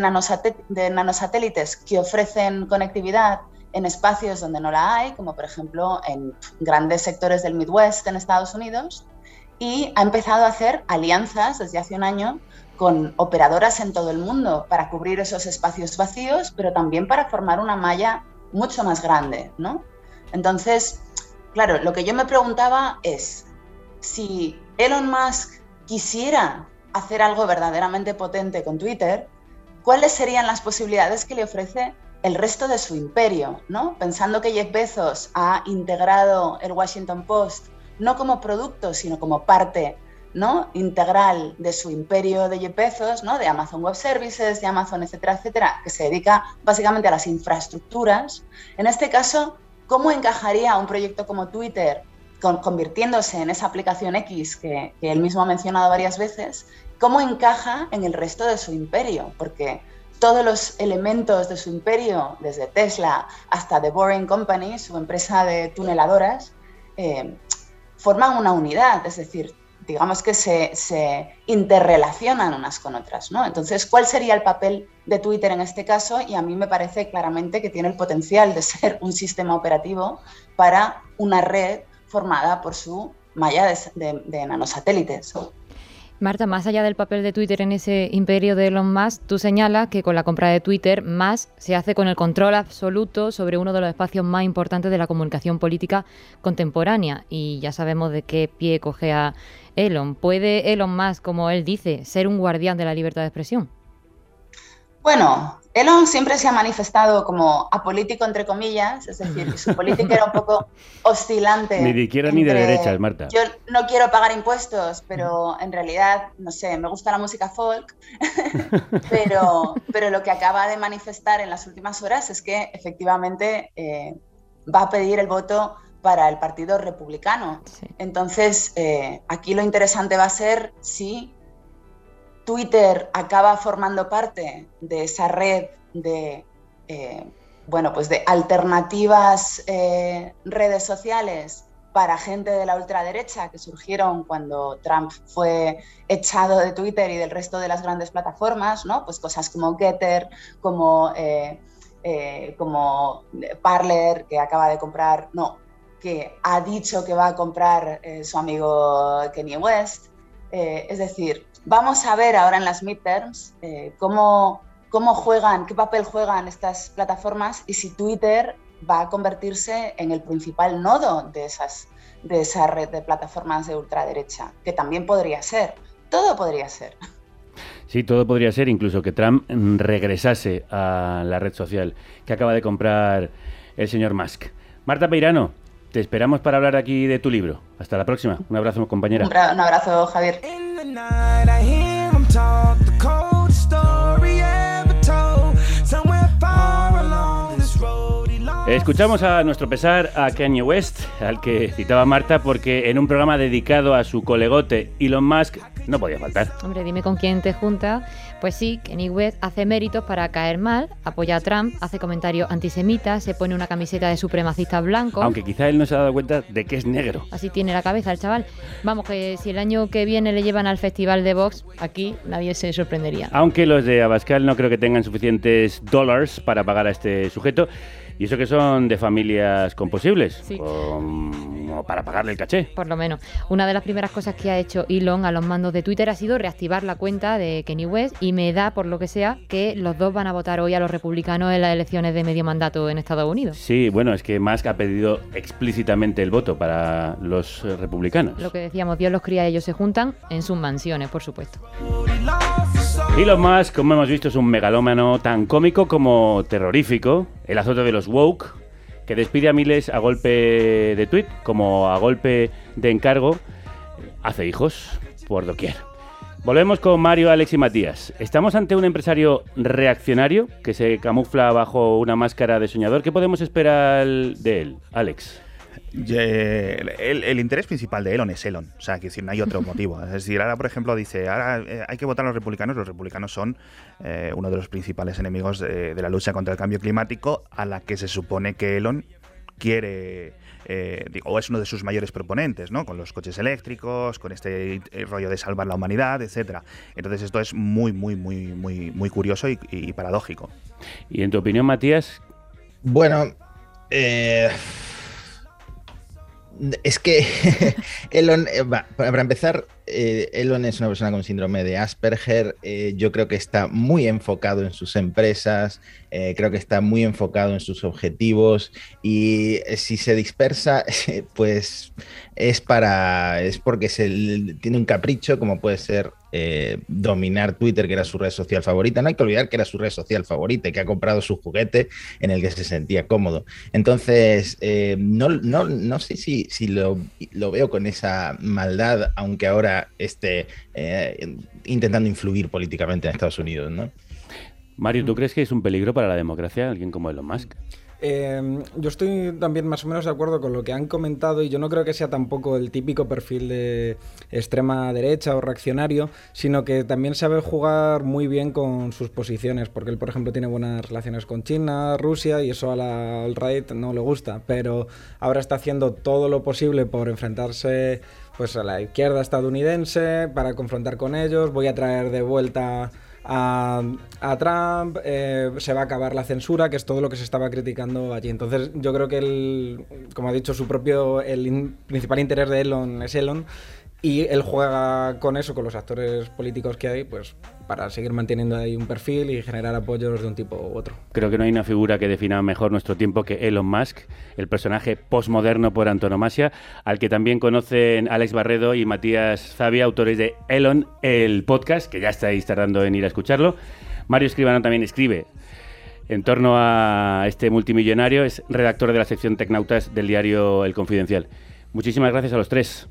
J: nanosatélites que ofrecen conectividad en espacios donde no la hay, como por ejemplo en grandes sectores del Midwest en Estados Unidos, y ha empezado a hacer alianzas desde hace un año con operadoras en todo el mundo para cubrir esos espacios vacíos, pero también para formar una malla mucho más grande, ¿no? Entonces, claro, lo que yo me preguntaba es si Elon Musk quisiera hacer algo verdaderamente potente con Twitter, ¿cuáles serían las posibilidades que le ofrece el resto de su imperio? ¿no? Pensando que Jeff Bezos ha integrado el Washington Post no como producto, sino como parte ¿no? integral de su imperio de Jeff Bezos, ¿no? de Amazon Web Services, de Amazon, etcétera, etcétera, que se dedica básicamente a las infraestructuras. En este caso, ¿cómo encajaría un proyecto como Twitter convirtiéndose en esa aplicación X que, él mismo ha mencionado varias veces, cómo encaja en el resto de su imperio, porque todos los elementos de su imperio, desde Tesla hasta The Boring Company, su empresa de tuneladoras, eh, forman una unidad, es decir, digamos que se, se, interrelacionan unas con otras. ¿no? Entonces, ¿cuál sería el papel de Twitter en este caso? Y a mí me parece claramente que tiene el potencial de ser un sistema operativo para una red formada por su malla de, nanosatélites.
A: Marta, más allá del papel de Twitter en ese imperio de Elon Musk, tú señalas que con la compra de Twitter más se hace con el control absoluto sobre uno de los espacios más importantes de la comunicación política contemporánea. Y ya sabemos de qué pie coge a Elon. ¿Puede Elon Musk, como él dice, ser un guardián de la libertad de expresión?
J: Bueno, Elon siempre se ha manifestado como apolítico, entre comillas, es decir, su política era un poco oscilante.
B: Ni de izquierda ni de derecha, Marta.
J: Yo no quiero pagar impuestos, pero en realidad, no sé, me gusta la música folk, (laughs) pero, pero lo que acaba de manifestar en las últimas horas es que efectivamente eh, va a pedir el voto para el Partido Republicano. Entonces, eh, aquí lo interesante va a ser si Twitter acaba formando parte de esa red de, eh, bueno, pues de alternativas eh, redes sociales para gente de la ultraderecha que surgieron cuando Trump fue echado de Twitter y del resto de las grandes plataformas, ¿no? Pues cosas como Getter, como, eh, como Parler, que acaba de comprar, no, que ha dicho que va a comprar su amigo Kanye West. es decir, vamos a ver ahora en las midterms cómo, cómo juegan, qué papel juegan estas plataformas y si Twitter va a convertirse en el principal nodo de, esas, de esa red de plataformas de ultraderecha, que también podría ser. Todo podría ser.
B: Sí, todo podría ser, incluso que Trump regresase a la red social que acaba de comprar el señor Musk. Marta Peirano, te esperamos para hablar aquí de tu libro. Hasta la próxima. Un abrazo, compañera.
J: Un, un abrazo, Javier.
B: Escuchamos a nuestro pesar a Kanye West, al que citaba Marta, porque en un programa dedicado a su colegote Elon Musk no podía faltar.
A: Hombre, dime con quién te junta. Pues sí, Kanye West hace méritos para caer mal, apoya a Trump, hace comentarios antisemitas, se pone una camiseta de supremacista blanco.
B: Aunque quizá él no se ha dado cuenta de que es negro.
A: Así tiene la cabeza el chaval. Vamos, que si el año que viene le llevan al festival de Vox, aquí nadie se sorprendería.
B: Aunque los de Abascal no creo que tengan suficientes dólares para pagar a este sujeto. Y eso que son de familias composibles, sí. Para pagarle el caché.
A: Por lo menos. Una de las primeras cosas que ha hecho Elon a los mandos de Twitter ha sido reactivar la cuenta de Kenny West y me da, por lo que sea, que los dos van a votar hoy a los republicanos en las elecciones de medio mandato en Estados Unidos.
B: Sí, bueno, es que Musk ha pedido explícitamente el voto para los republicanos.
A: Lo que decíamos, Dios los cría, ellos se juntan en sus mansiones, por supuesto.
B: Elon Musk, como hemos visto, es un megalómano tan cómico como terrorífico, el azote de los woke, que despide a miles a golpe de tweet, como a golpe de encargo, hace hijos por doquier. Volvemos con Mario, Alex y Matías. Estamos ante un empresario reaccionario que se camufla bajo una máscara de soñador. ¿Qué podemos esperar de él, Alex?
F: El, interés principal de Elon es Elon, o sea, que si no hay otro motivo. (laughs) Es decir, ahora, por ejemplo, dice, ahora eh, hay que votar a los republicanos. Los republicanos son eh, uno de los principales enemigos de, la lucha contra el cambio climático, a la que se supone que Elon quiere, eh, o es uno de sus mayores proponentes, ¿no? Con los coches eléctricos, con este rollo de salvar la humanidad, etcétera. Entonces esto es muy, muy, muy, muy, muy curioso y, y paradójico.
B: ¿Y en tu opinión, Matías?
G: Bueno, eh es que (laughs) Elon, eh, para empezar, eh, Elon es una persona con síndrome de Asperger. Eh, yo creo que está muy enfocado en sus empresas, creo que está muy enfocado en sus objetivos y si se dispersa, (laughs) pues es para es porque se, tiene un capricho, como puede ser eh, dominar Twitter, que era su red social favorita. No hay que olvidar que era su red social favorita y que ha comprado su juguete en el que se sentía cómodo. Entonces, eh, no, no, no, sé si, si lo, lo, veo con esa maldad, aunque ahora esté eh, intentando influir políticamente en Estados Unidos, ¿no?
B: Mario, ¿tú crees que es un peligro para la democracia alguien como Elon Musk?
D: Eh, yo estoy también más o menos de acuerdo con lo que han comentado y yo no creo que sea tampoco el típico perfil de extrema derecha o reaccionario, sino que también sabe jugar muy bien con sus posiciones, porque él, por ejemplo, tiene buenas relaciones con China, Rusia y eso a la alt-right no le gusta, pero ahora está haciendo todo lo posible por enfrentarse pues a la izquierda estadounidense, para confrontar con ellos, voy a traer de vuelta a, Trump, eh, se va a acabar la censura, que es todo lo que se estaba criticando allí. Entonces yo creo que, el, como ha dicho, su propio, el principal interés de Elon es Elon y él juega con eso, con los actores políticos que hay, pues para seguir manteniendo ahí un perfil y generar apoyos de un tipo u otro.
B: Creo que no hay una figura que defina mejor nuestro tiempo que Elon Musk, el personaje postmoderno por antonomasia, al que también conocen Alex Barredo y Matías Zavia, autores de Elon, el podcast, que ya estáis tardando en ir a escucharlo. Mario Escribano también escribe en torno a este multimillonario, es redactor de la sección Tecnautas del diario El Confidencial. Muchísimas gracias a los tres.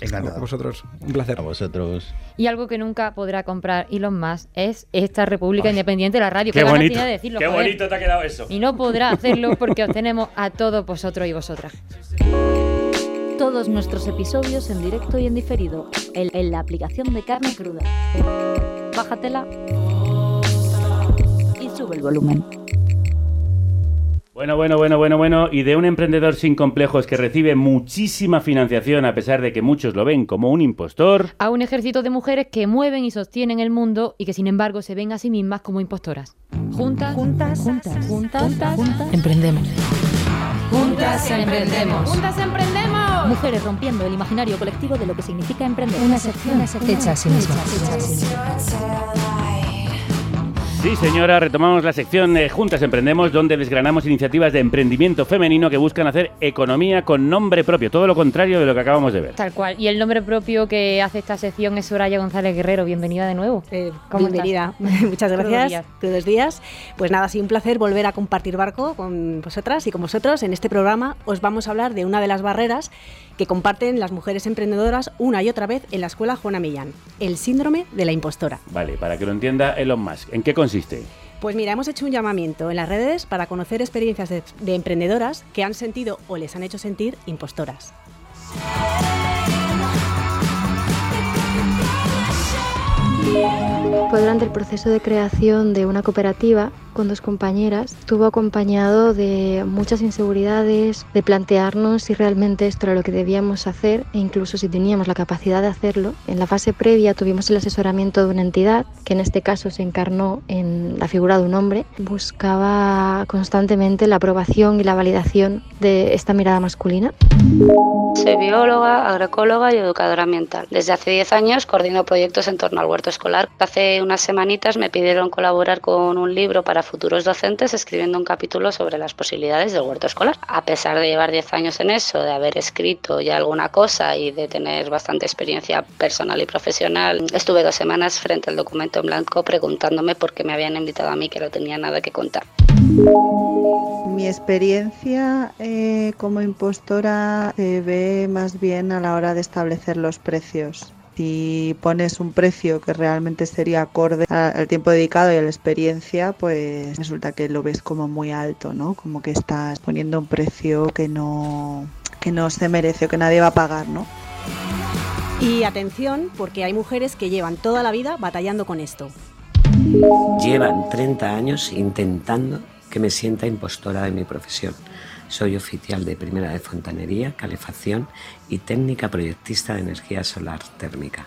D: Encantado. A vosotros, un placer.
G: A vosotros.
A: Y algo que nunca podrá comprar Elon Musk es esta República Independiente de la Radio.
B: Qué bonito. qué bonito te ha quedado eso.
A: Y no podrá hacerlo porque os tenemos a todos vosotros y vosotras.
I: Todos nuestros episodios en directo y en diferido en, en la aplicación de carne cruda. Bájatela y sube el volumen.
B: Bueno, bueno, bueno, bueno, bueno. Y de un emprendedor sin complejos que recibe muchísima financiación a pesar de que muchos lo ven como un impostor.
A: A un ejército de mujeres que mueven y sostienen el mundo y que sin embargo se ven a sí mismas como impostoras. Juntas, juntas, juntas, juntas, juntas,
I: Emprendemos.
A: juntas emprendemos.
K: ¡Juntas emprendemos!
I: Mujeres rompiendo el imaginario colectivo de lo que significa emprender. Una sección hecha a sí misma.
B: Sí, señora, retomamos la sección de Juntas Emprendemos, donde desgranamos iniciativas de emprendimiento femenino que buscan hacer economía con nombre propio, todo lo contrario de lo que acabamos de ver.
A: Tal cual. Y el nombre propio que hace esta sección es Soraya González Guerrero. Bienvenida de nuevo.
K: Eh,
A: ¿Cómo
K: bienvenida, (laughs) muchas gracias.
A: días.
K: Todos los días. Pues nada, ha sido un placer volver a compartir barco con vosotras y con vosotros. En este programa os vamos a hablar de una de las barreras que comparten las mujeres emprendedoras una y otra vez en la escuela Juana Millán, el síndrome de la impostora.
B: Vale, para que lo entienda Elon Musk, ¿en qué consiste?
K: Pues mira, hemos hecho un llamamiento en las redes para conocer experiencias de, de emprendedoras que han sentido o les han hecho sentir impostoras.
L: Fue durante el proceso de creación de una cooperativa con dos compañeras. Estuvo acompañado de muchas inseguridades, de plantearnos si realmente esto era lo que debíamos hacer e incluso si teníamos la capacidad de hacerlo. En la fase previa tuvimos el asesoramiento de una entidad, que en este caso se encarnó en la figura de un hombre. Buscaba constantemente la aprobación y la validación de esta mirada masculina.
M: Soy bióloga, agroecóloga y educadora ambiental. Desde hace 10 años coordino proyectos en torno al huerto escolar. Hace unas semanitas me pidieron colaborar con un libro para futuros docentes escribiendo un capítulo sobre las posibilidades del huerto escolar. A pesar de llevar 10 años en eso, de haber escrito ya alguna cosa y de tener bastante experiencia personal y profesional, estuve dos semanas frente al documento en blanco preguntándome por qué me habían invitado a mí que no tenía nada que contar.
N: Mi experiencia eh, como impostora se ve más bien a la hora de establecer los precios. Si pones un precio que realmente sería acorde a- al tiempo dedicado y a la experiencia, pues resulta que lo ves como muy alto, ¿no? Como que estás poniendo un precio que no, que no se merece o que nadie va a pagar, ¿no?
K: Y atención, porque hay mujeres que llevan toda la vida batallando con esto.
O: Llevan 30 años intentando que me sienta impostora de mi profesión. Soy oficial de primera de fontanería, calefacción y técnica proyectista de energía solar térmica.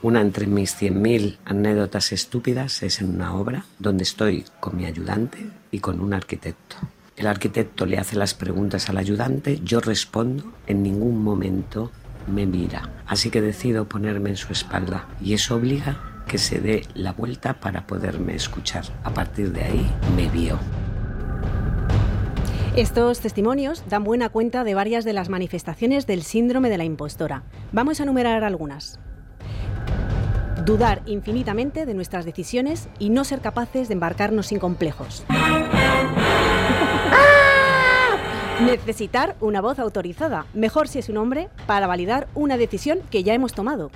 O: Una entre mis 100.000 anécdotas estúpidas es en una obra donde estoy con mi ayudante y con un arquitecto. El arquitecto le hace las preguntas al ayudante, yo respondo, en ningún momento me mira. Así que decido ponerme en su espalda y eso obliga que se dé la vuelta para poderme escuchar. A partir de ahí me vio.
K: Estos testimonios dan buena cuenta de varias de las manifestaciones del síndrome de la impostora. Vamos a enumerar algunas. Dudar infinitamente de nuestras decisiones y no ser capaces de embarcarnos sin complejos. Necesitar una voz autorizada, mejor si es un hombre, para validar una decisión que ya hemos tomado.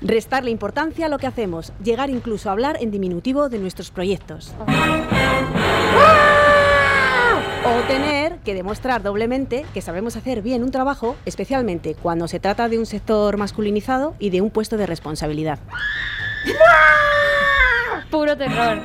K: Restarle importancia a lo que hacemos, llegar incluso a hablar en diminutivo de nuestros proyectos. O tener que demostrar doblemente que sabemos hacer bien un trabajo, especialmente cuando se trata de un sector masculinizado y de un puesto de responsabilidad.
A: Puro terror.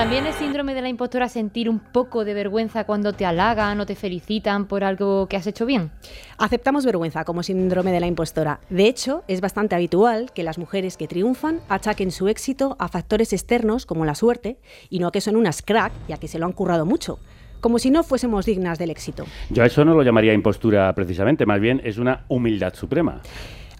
A: También es síndrome de la impostora sentir un poco de vergüenza cuando te halagan o te felicitan por algo que has hecho bien.
K: Aceptamos vergüenza como síndrome de la impostora. De hecho, es bastante habitual que las mujeres que triunfan achaquen su éxito a factores externos como la suerte y no a que son unas crack y a que se lo han currado mucho. Como si no fuésemos dignas del éxito.
B: Yo a eso no lo llamaría impostura precisamente, más bien es una humildad suprema.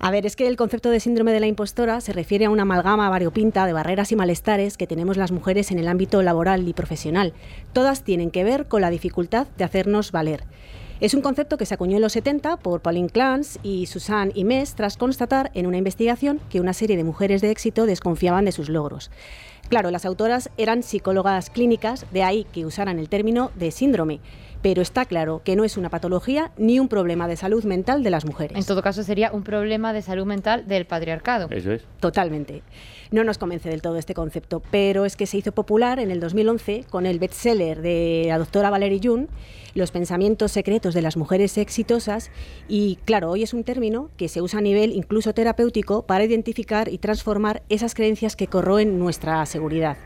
K: A ver, es que el concepto de síndrome de la impostora se refiere a una amalgama variopinta de barreras y malestares que tenemos las mujeres en el ámbito laboral y profesional. Todas tienen que ver con la dificultad de hacernos valer. Es un concepto que se acuñó en los 70 por Pauline Clance y Susanne Imes tras constatar en una investigación que una serie de mujeres de éxito desconfiaban de sus logros. Claro, las autoras eran psicólogas clínicas, de ahí que usaran el término de síndrome. Pero está claro que no es una patología ni un problema de salud mental de las mujeres.
A: En todo caso, sería un problema de salud mental del patriarcado.
B: Eso es.
K: Totalmente. No nos convence del todo este concepto, pero es que se hizo popular en el 2011 con el bestseller de la doctora Valerie Jung, Los pensamientos secretos de las mujeres exitosas y claro, hoy es un término que se usa a nivel incluso terapéutico para identificar y transformar esas creencias que corroen nuestra seguridad.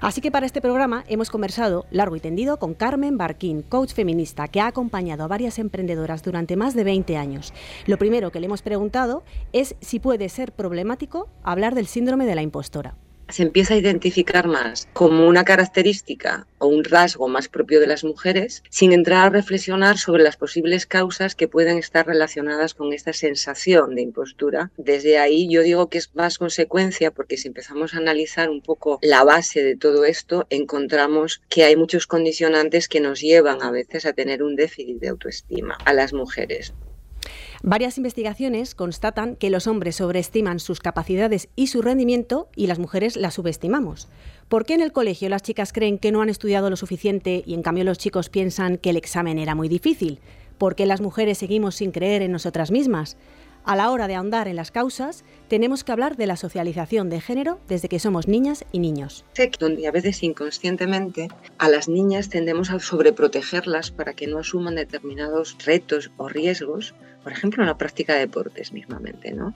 K: Así que para este programa hemos conversado largo y tendido con Carmen Barquín, coach feminista que ha acompañado a varias emprendedoras durante más de 20 años. Lo primero que le hemos preguntado es si puede ser problemático hablar del síndrome de la impostora
P: se empieza a identificar más como una característica o un rasgo más propio de las mujeres, sin entrar a reflexionar sobre las posibles causas que pueden estar relacionadas con esta sensación de impostura. Desde ahí yo digo que es más consecuencia porque si empezamos a analizar un poco la base de todo esto, encontramos que hay muchos condicionantes que nos llevan a veces a tener un déficit de autoestima a las mujeres.
K: Varias investigaciones constatan que los hombres sobreestiman sus capacidades y su rendimiento y las mujeres las subestimamos. ¿Por qué en el colegio las chicas creen que no han estudiado lo suficiente y en cambio los chicos piensan que el examen era muy difícil? ¿Por qué las mujeres seguimos sin creer en nosotras mismas? A la hora de ahondar en las causas, tenemos que hablar de la socialización de género desde que somos niñas y niños.
P: Donde a veces inconscientemente a las niñas tendemos a sobreprotegerlas para que no asuman determinados retos o riesgos por ejemplo, en la práctica de deportes mismamente, ¿no?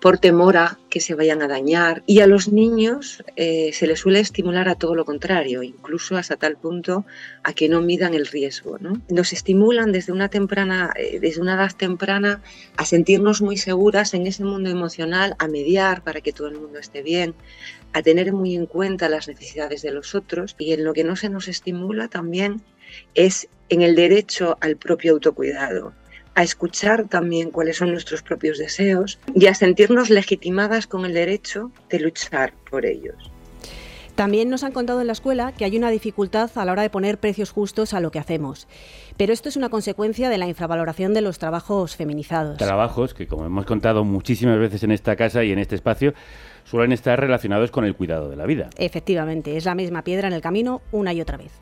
P: Por temor a que se vayan a dañar. Y a los niños eh, se les suele estimular a todo lo contrario, incluso hasta tal punto a que no midan el riesgo, ¿no? Nos estimulan desde una temprana, eh, desde una edad temprana a sentirnos muy seguras en ese mundo emocional, a mediar para que todo el mundo esté bien, a tener muy en cuenta las necesidades de los otros y en lo que no se nos estimula también es en el derecho al propio autocuidado, a escuchar también cuáles son nuestros propios deseos y a sentirnos legitimadas con el derecho de luchar por ellos.
K: También nos han contado en la escuela que hay una dificultad a la hora de poner precios justos a lo que hacemos. Pero esto es una consecuencia de la infravaloración de los trabajos feminizados.
B: Trabajos que, como hemos contado muchísimas veces en esta casa y en este espacio, suelen estar relacionados con el cuidado de la vida.
K: Efectivamente, es la misma piedra en el camino una y otra vez.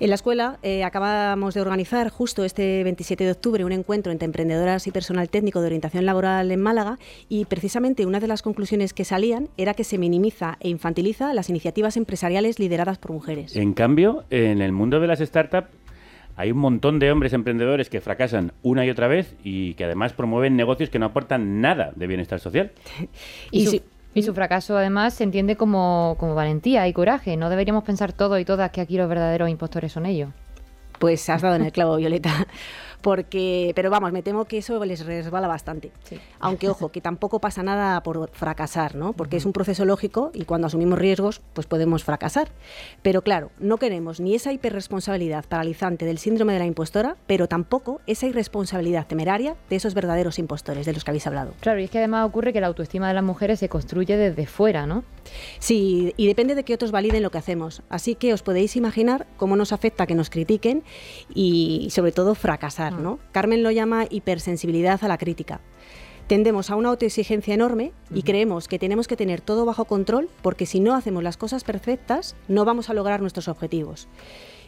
K: En la escuela eh, acabamos de organizar justo este 27 de octubre un encuentro entre emprendedoras y personal técnico de orientación laboral en Málaga y precisamente una de las conclusiones que salían era que se minimiza e infantiliza las iniciativas empresariales lideradas por mujeres.
B: En cambio, en el mundo de las startups hay un montón de hombres emprendedores que fracasan una y otra vez y que además promueven negocios que no aportan nada de bienestar social.
A: y, y su fracaso además se entiende como, como valentía y coraje. No deberíamos pensar todo y todas que aquí los verdaderos impostores son ellos.
K: Pues has dado en el clavo, Violeta porque, pero vamos, me temo que eso les resbala bastante. Aunque, ojo, que tampoco pasa nada por fracasar, ¿no? Porque es un proceso lógico y cuando asumimos riesgos, pues podemos fracasar. Pero claro, no queremos ni esa hiperresponsabilidad paralizante del síndrome de la impostora, pero tampoco esa irresponsabilidad temeraria de esos verdaderos impostores de los que habéis hablado.
A: Claro, y es que además ocurre que la autoestima de las mujeres se construye desde fuera, ¿no?
K: Sí, y depende de que otros validen lo que hacemos. Así que os podéis imaginar cómo nos afecta que nos critiquen y sobre todo fracasar. Carmen lo llama hipersensibilidad a la crítica. Tendemos a una autoexigencia enorme y creemos que tenemos que tener todo bajo control porque si no hacemos las cosas perfectas no vamos a lograr nuestros objetivos.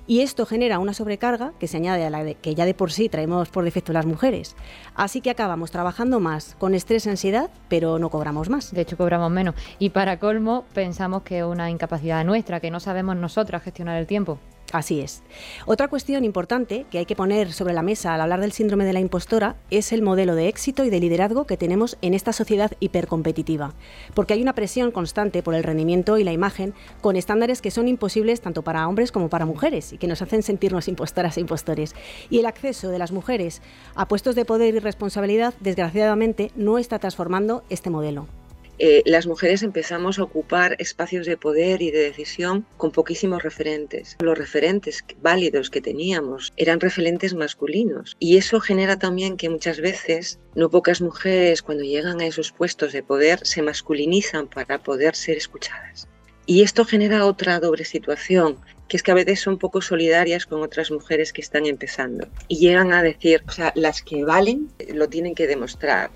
K: Y esto genera una sobrecarga que se añade a la que ya de por sí traemos por defecto las mujeres. Así que acabamos trabajando más con estrés y ansiedad, pero no cobramos más.
A: De hecho, cobramos menos. Y para colmo, pensamos que es una incapacidad nuestra, que no sabemos nosotras gestionar el tiempo.
K: Así es. Otra cuestión importante que hay que poner sobre la mesa al hablar del síndrome de la impostora es el modelo de éxito y de liderazgo que tenemos en esta sociedad hipercompetitiva, porque hay una presión constante por el rendimiento y la imagen con estándares que son imposibles tanto para hombres como para mujeres y que nos hacen sentirnos impostoras e impostores. Y el acceso de las mujeres a puestos de poder y responsabilidad, desgraciadamente, no está transformando este modelo.
P: Eh, las mujeres empezamos a ocupar espacios de poder y de decisión con poquísimos referentes. Los referentes válidos que teníamos eran referentes masculinos y eso genera también que muchas veces no pocas mujeres cuando llegan a esos puestos de poder se masculinizan para poder ser escuchadas. Y esto genera otra doble situación, que es que a veces son poco solidarias con otras mujeres que están empezando y llegan a decir, o sea, las que valen lo tienen que demostrar.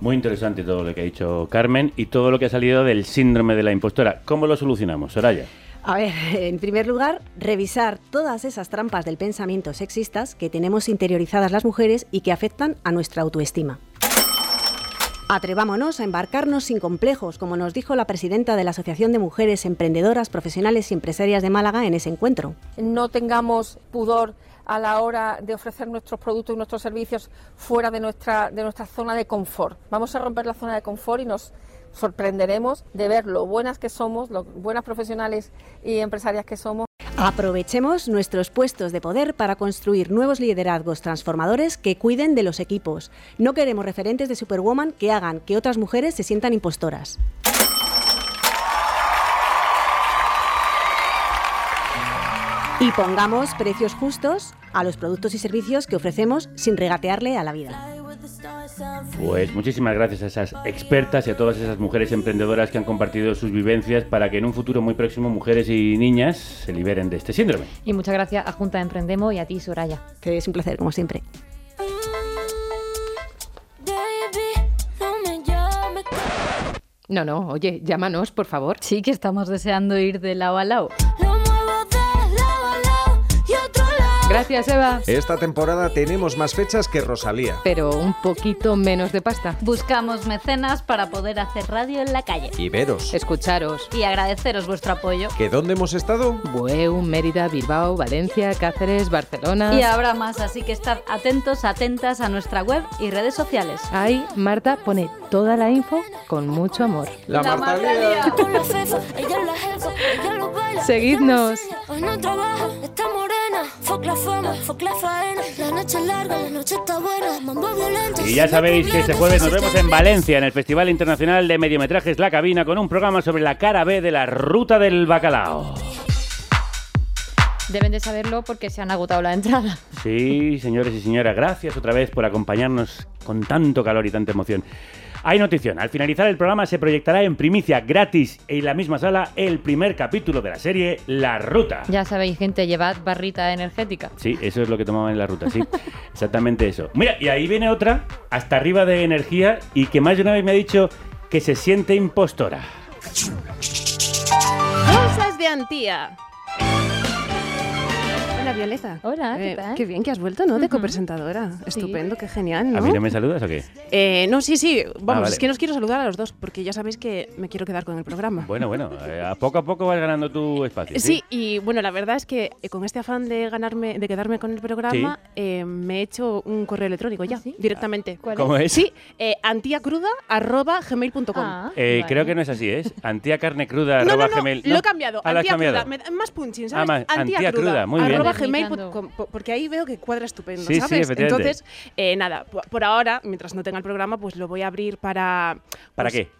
B: Muy interesante todo lo que ha dicho Carmen y todo lo que ha salido del síndrome de la impostora. ¿Cómo lo solucionamos, Soraya?
K: A ver, (laughs) en primer lugar, revisar todas esas trampas del pensamiento sexistas que tenemos interiorizadas las mujeres y que afectan a nuestra autoestima. Atrevámonos a embarcarnos sin complejos, como nos dijo la presidenta de la Asociación de Mujeres Emprendedoras, Profesionales y Empresarias de Málaga en ese encuentro.
Q: No tengamos pudor a la hora de ofrecer nuestros productos y nuestros servicios fuera de nuestra, de nuestra zona de confort. Vamos a romper la zona de confort y nos sorprenderemos de ver lo buenas que somos, lo buenas profesionales y empresarias que somos.
K: Aprovechemos nuestros puestos de poder para construir nuevos liderazgos transformadores que cuiden de los equipos. No queremos referentes de Superwoman que hagan que otras mujeres se sientan impostoras. Y pongamos precios justos a los productos y servicios que ofrecemos sin regatearle a la vida.
B: Pues muchísimas gracias a esas expertas y a todas esas mujeres emprendedoras que han compartido sus vivencias para que en un futuro muy próximo mujeres y niñas se liberen de este síndrome.
A: Y muchas gracias a Junta de Emprendemos y a ti, Soraya.
K: Que es un placer, como siempre.
R: No, no, oye, llámanos, por favor.
I: Sí, que estamos deseando ir de lado a lado.
R: Gracias, Eva.
S: Esta temporada tenemos más fechas que Rosalía.
R: Pero un poquito menos de pasta.
I: Buscamos mecenas para poder hacer radio en la calle.
S: Y veros.
R: Escucharos.
I: Y agradeceros vuestro apoyo.
S: ¿Que dónde hemos estado?
R: Bueu, Mérida, Bilbao, Valencia, Cáceres, Barcelona.
I: Y habrá más, así que estad atentos, atentas a nuestra web y redes sociales.
R: Ahí Marta pone toda la info con mucho amor.
S: La, la Marta Lía.
R: Seguidnos.
T: Hoy no trabaja, está morena. Fuck la fama, fuck la faena. La noche es larga, la noche está buena. Mambo violento.
B: Y ya sabéis que este jueves nos vemos en Valencia, en el Festival Internacional de Mediometrajes La Cabina, con un programa sobre la cara B de la Ruta del Bacalao.
A: Deben de saberlo porque se han agotado la entrada.
B: Sí, señores y señoras, gracias otra vez por acompañarnos con tanto calor y tanta emoción. Hay notición. Al finalizar el programa se proyectará en primicia gratis en la misma sala el primer capítulo de la serie La Ruta.
A: Ya sabéis, gente, llevad barrita energética.
B: Sí, eso es lo que tomaban en la ruta, sí. (laughs) Exactamente eso. Mira, y ahí viene otra, hasta arriba de energía, y que más de una vez me ha dicho que se siente impostora.
R: Cosas de Antía. Hola, Violeta.
A: Hola, ¿qué
R: Eh,
A: tal?
R: Qué bien que has vuelto, ¿no? De copresentadora. Estupendo, qué genial, ¿no?
B: ¿A mí no me saludas o qué?
R: Eh, no, sí, sí. Vamos,
B: vale.
R: es que nos quiero saludar a los dos, porque ya sabéis que me quiero quedar con el programa.
B: Bueno, bueno, eh, a poco a poco vas ganando tu espacio.
R: Sí, y bueno, la verdad es que eh, con este afán de ganarme, de quedarme con el programa, eh, me he hecho un correo electrónico ya, directamente.
B: ¿Cuál ¿Cómo es? es?
R: Sí, eh, antiacruda.gmail.com.
B: Eh, Creo que no es así, ¿es? (laughs) Antiacarnecruda
R: No, no,
B: arroba
R: no,
B: gmail.
R: lo he cambiado.
B: Ah,
R: Antiacruda.
B: cambiado.
R: Me da más punching,
B: Ah,
R: ¿sabes?
B: más, antiacruda, muy bien.
R: gmail.com, po- porque ahí veo que cuadra estupendo,
B: Sí, sí,
R: ¿sabes? Entonces, eh, nada, po- por ahora, mientras no tenga el programa, pues lo voy a abrir para...
B: ¿Para
R: pues,
B: qué?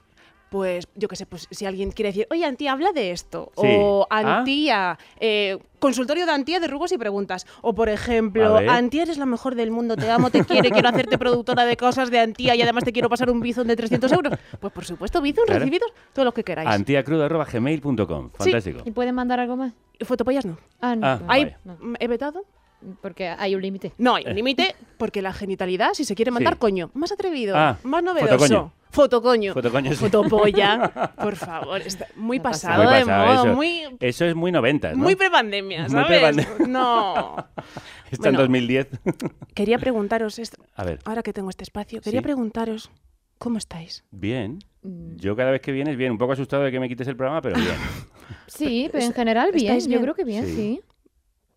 R: Pues yo qué sé, pues si alguien quiere decir, oye, Antía, habla de esto.
B: Sí.
R: O
B: Ah.
R: Antía, eh, consultorio de Antía de ruegos y preguntas. O por ejemplo. Antía eres la mejor del mundo, te amo, te quiero, quiero hacerte productora de cosas de Antía y además te quiero pasar un bizón de 300 euros. Pues por supuesto, bizón
B: Claro.
R: recibidos, todo lo que queráis.
B: Antiacruda arroba gmail.com. Fantástico.
A: ¿Y pueden mandar algo más?
R: Fotopollas no.
A: Ah, no.
B: Ah,
A: no.
R: Ahí mm, he vetado.
A: Porque hay un límite.
R: No, hay un límite porque la genitalidad, si se quiere mandar,
B: Sí.
R: coño, más atrevido,
B: Ah,
R: más novedoso.
B: fotocoño.
R: Fotocoño.
B: Fotocoño, sí.
R: Fotopolla, (laughs) por favor. Está muy pasado
B: Muy
R: de moda,
B: eso.
R: muy,
B: Eso es muy 90, ¿no?
R: muy prepandemia,
B: Muy
R: ¿sabes?
B: prepandemia.
R: No. (laughs)
B: Está en
R: Bueno.
B: 2010.
R: Quería preguntaros, esto, (laughs)
B: A ver,
R: ahora que tengo este espacio, quería
B: Sí.
R: preguntaros, ¿cómo estáis?
B: bien.
A: Mm.
B: Yo cada vez que vienes, bien. Un poco asustado de que me quites el programa, pero bien.
A: Sí, pero en general bien.
R: ¿Estáis
A: Yo
R: bien?
A: creo que bien,
B: Sí.
A: sí.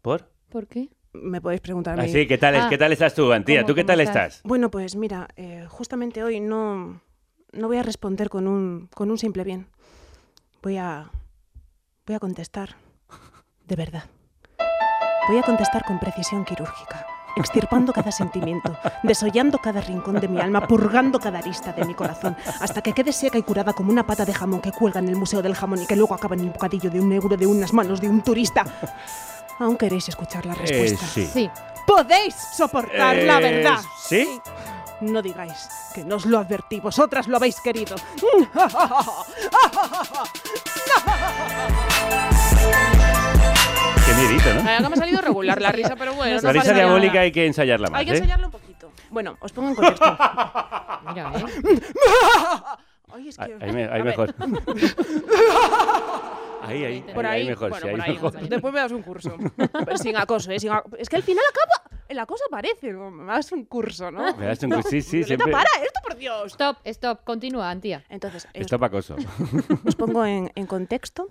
B: ¿Por?
A: ¿Por qué?
R: Me podéis preguntar a mí.
B: Así, ¿qué tal, es-
A: Ah.
B: ¿qué tal estás tú, Antía?
A: ¿Cómo-
B: ¿Tú qué tal
A: estás?
B: estás?
R: Bueno, pues mira, eh, justamente hoy no, no voy a responder con un, con un simple bien. Voy a, voy a contestar de verdad. Voy a contestar con precisión quirúrgica, extirpando cada sentimiento, desollando cada rincón de mi alma, purgando cada arista de mi corazón, hasta que quede seca y curada como una pata de jamón que cuelga en el Museo del Jamón y que luego acaba en el bocadillo de un euro de unas manos de un turista. ¿Aún queréis escuchar la respuesta?
B: Eh, sí.
R: ¿Podéis soportar la
B: Eh,
R: verdad?
B: ¿Sí?
R: No digáis que no os lo advertí, vosotras lo habéis querido. (laughs)
B: Qué miedito, ¿no?
R: Eh, me ha salido regular la risa, pero bueno.
B: La risa diabólica hay que ensayarla más,
R: Hay que
B: ¿eh?
R: ensayarlo un poquito. Bueno, os pongo en contexto. (laughs)
A: Mira, ¿eh? (laughs)
R: Ay, es
B: Ahí,
R: que...
B: ahí me- ahí mejor. (laughs) Ahí, ahí.
R: Por
B: ahí,
R: ahí,
B: mejor,
R: bueno,
B: sí, ahí
R: por ahí.
B: mejor.
R: Después me das un curso. Pero sin acoso, ¿eh? Sin a- Es que al final acaba... la cosa parece, me das un curso, ¿no?
B: Me das un curso, sí, sí, siempre-
R: para esto, por Dios.
A: Stop, stop, continúa, Antía.
R: Entonces,
B: Esto para acoso.
R: os pongo en, en contexto.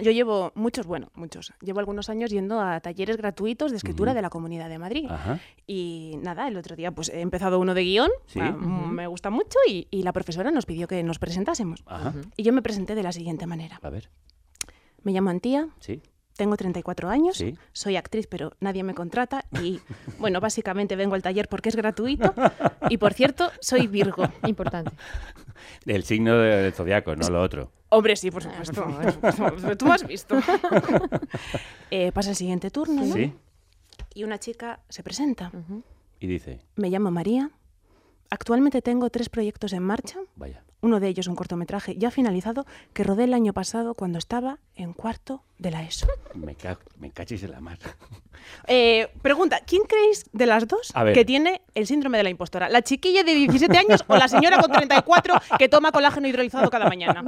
R: Yo llevo muchos, bueno, muchos. Llevo algunos años yendo a talleres gratuitos de escritura de la Comunidad de Madrid.
B: Ajá.
R: Y nada, el otro día pues he empezado uno de guion,
B: Sí.
R: ah, me gusta mucho, y, y la profesora nos pidió que nos presentásemos.
B: Ajá.
R: Y yo me presenté de la siguiente manera.
B: A ver.
R: Me llamo Antía,
B: Sí.
R: Tengo 34 años,
B: Sí.
R: soy actriz, pero nadie me contrata y, (laughs) bueno, básicamente vengo al taller porque es gratuito. Y, por cierto, soy Virgo.
A: Importante. (laughs)
B: El signo de- del zodiaco, no lo otro.
R: Hombre, sí, por (laughs) supuesto. Tú me has visto. Eh, pasa el siguiente turno, ¿no?
B: Sí.
R: Y una chica se presenta.
B: Y dice,
R: Me llamo María. Actualmente tengo tres proyectos en marcha.
B: vaya.
R: Uno de ellos un cortometraje ya finalizado que rodé el año pasado cuando estaba en cuarto de la ESO.
B: Me, ca me cachis en la mar. (laughs)
R: Eh, pregunta, ¿quién creéis de las dos que tiene el síndrome de la impostora? ¿La chiquilla de 17 años o la señora con 34 que toma colágeno hidrolizado cada mañana?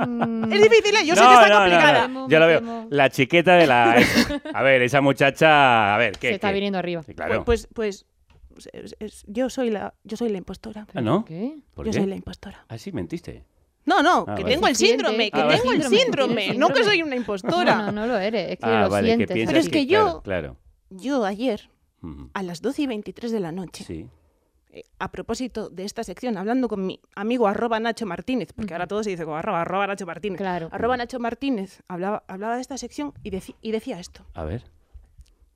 R: es difícil, ¿eh? Yo sé que está complicada.
B: Yo lo veo. La chiqueta de la... A ver, esa muchacha... A ver, ¿qué?
A: Se está
B: qué?
A: viniendo arriba.
B: Sí, claro.
R: Pues, pues, pues, es- es- yo soy la, yo soy la impostora.
B: Ah, ¿no?
A: ¿Qué?
B: ¿Por
R: Yo
B: qué?
R: soy la impostora.
B: Ah, sí, mentiste.
R: No, no,
B: Ah,
R: que
B: vale.
R: tengo el síndrome, que
B: Ah, vale.
R: tengo el
A: Síndrome,
R: no que soy una impostora.
A: No, no, no lo eres, es que
B: ah,
A: lo
B: vale, que
A: sientes.
B: piensas
R: Pero es que yo-
B: Claro, claro.
R: Yo ayer, a las 12 y 23 de la noche,
B: Sí.
R: eh, a propósito de esta sección, hablando con mi amigo arroba Nacho Martínez, porque ahora todo se dice como arroba, arroba Nacho Martínez.
A: Claro.
R: Arroba Nacho Martínez hablaba, hablaba de esta sección y, deci- y decía esto.
B: A ver.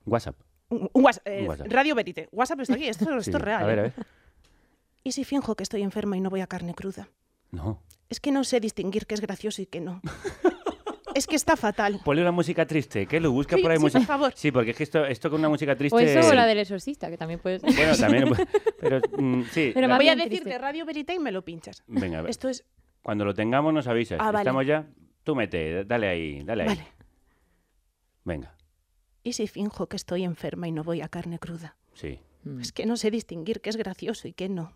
B: WhatsApp.
R: Un, un WhatsApp, eh,
B: Un WhatsApp.
R: Radio Verite. WhatsApp está aquí, esto,
B: Sí, (laughs)
R: esto es real.
B: A ver,
R: ¿eh?
B: a ver.
R: ¿Y si finjo que estoy enferma y no voy a carne cruda?
B: No.
R: Es que no sé distinguir qué es gracioso y qué no. (laughs) es que está fatal.
B: Ponle una música triste, que lo busca
R: Sí,
B: por ahí
R: sí,
B: música.
R: por favor.
B: Sí, porque es que esto, esto con una música triste.
A: O eso o la del exorcista, que también puede ser.
B: Bueno, también. (laughs) Pero mm, sí.
A: Pero
B: la-
R: Voy a
A: bien
R: decir
A: triste.
R: de Radio Verite y me lo pinchas.
B: Venga, a ver.
R: Esto es
B: Cuando lo tengamos nos avisas.
R: Ah, vale.
B: ¿Estamos ya? Tú mete, dale ahí, dale ahí.
R: Vale.
B: Venga,
R: ¿Y si finjo que estoy enferma y no voy a carne cruda?
B: sí.
A: Mm.
R: Es que no sé distinguir qué es gracioso y qué no.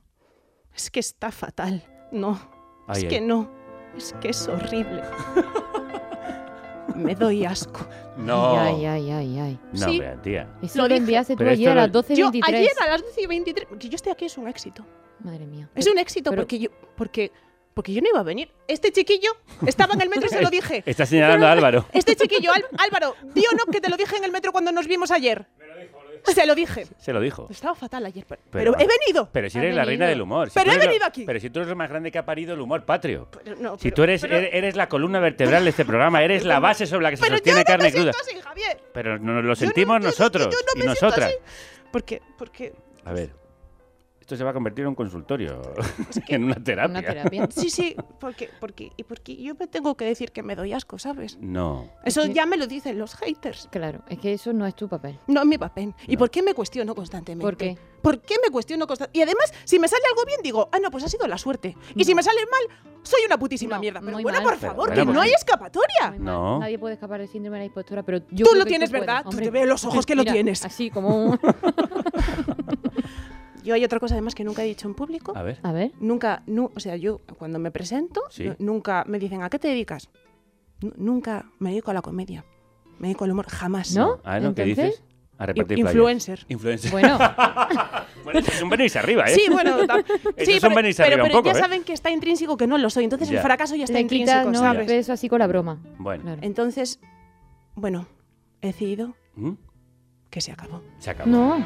R: Es que está fatal. No.
B: Ay,
R: es
B: ay.
R: que no. Es que es horrible. Me doy asco.
B: No.
A: Ay, ay, ay, ay.
B: No,
R: Sí.
B: vea, tía.
A: Eso
R: Lo
A: enviaste tú
B: Pero
A: ayer a las 12
R: Yo ayer a las 12 y 23, que yo estoy aquí es un éxito.
A: Madre mía.
R: Es un éxito
A: pero-
R: porque yo porque porque yo no iba a venir. Este chiquillo estaba en el metro y se lo (laughs) dije.
B: Está señalando a Álvaro.
R: Este chiquillo, Al- Álvaro, ¿di o no que te lo dije en el metro cuando nos vimos ayer? Se lo dije.
B: Se lo dijo.
R: Estaba fatal ayer, pero,
B: Pero-
R: pero he venido.
B: Pero si
A: Ha
B: eres la reina del humor. si
R: Pero
B: tú
R: he
B: eres lo-
R: venido aquí.
B: Pero si tú eres lo más grande que ha parido el humor patrio.
R: Pero no,
B: Si
R: pero-
B: tú eres,
R: pero-
B: eres, eres la columna vertebral de este programa, eres la base sobre la que se
R: pero yo
B: sostiene
R: no
B: carne
R: me
B: cruda.
R: siento así, Javier.
B: Pero nos lo sentimos nosotros
R: yo no
B: y
R: me siento
B: nosotras.
R: así. Porque, porque
B: A ver, esto se va a convertir en un consultorio, (laughs) en una terapia.
A: Una terapia. (laughs)
R: sí, sí, porque, porque, y porque yo me tengo que decir que me doy asco, ¿sabes?
B: No.
R: Eso
A: que-
R: ya me lo dicen los haters.
A: Claro, es que eso no es tu papel.
R: No es mi papel. ¿Y por qué me cuestiono constantemente?
A: ¿Por qué?
R: ¿Por qué me cuestiono constantemente? Y además, si me sale algo bien, digo, ah, no, pues ha sido la suerte. Y si me sale mal, soy una putísima
A: No,
R: mierda. Pero bueno,
A: mal.
R: por
B: Pero
R: favor,
B: bueno,
R: que no hay escapatoria.
B: No.
A: Nadie puede escapar del síndrome de la impostora, pero yo
R: Tú
A: creo
R: lo
A: que
R: tienes, ¿verdad? Tú te veo los ojos que lo tienes.
A: Así como un... (laughs)
R: Yo hay otra cosa además que nunca he dicho en público.
B: A ver.
A: A ver.
R: Nunca, nu- o sea, yo cuando me presento,
B: Sí.
R: nu- nunca me dicen, ¿a qué te dedicas? Nu- nunca me dedico a la comedia. Me dedico al humor, jamás.
A: ¿No?
B: Ah, ¿no? ¿Qué dices? A repartir
R: influencer.
B: Influencer.
A: Bueno, (laughs)
B: Bueno, eso es un venirse arriba, ¿eh?
R: Sí, bueno, (laughs)
B: Eso
R: sí,
B: es un
R: pero,
B: venirse
R: pero-
B: arriba un
R: pero
B: poco,
R: ya
B: ¿eh?
R: saben que está intrínseco que no lo soy. Entonces
B: Ya.
R: el fracaso ya está
A: le quitas
R: intrínseco,
A: ¿no? el
R: ¿sabes?
A: peso así con la broma.
B: Bueno.
A: Claro.
R: Entonces, bueno, he decidido
B: ¿Mm?
R: que se acabó.
B: Se acabó.
A: No.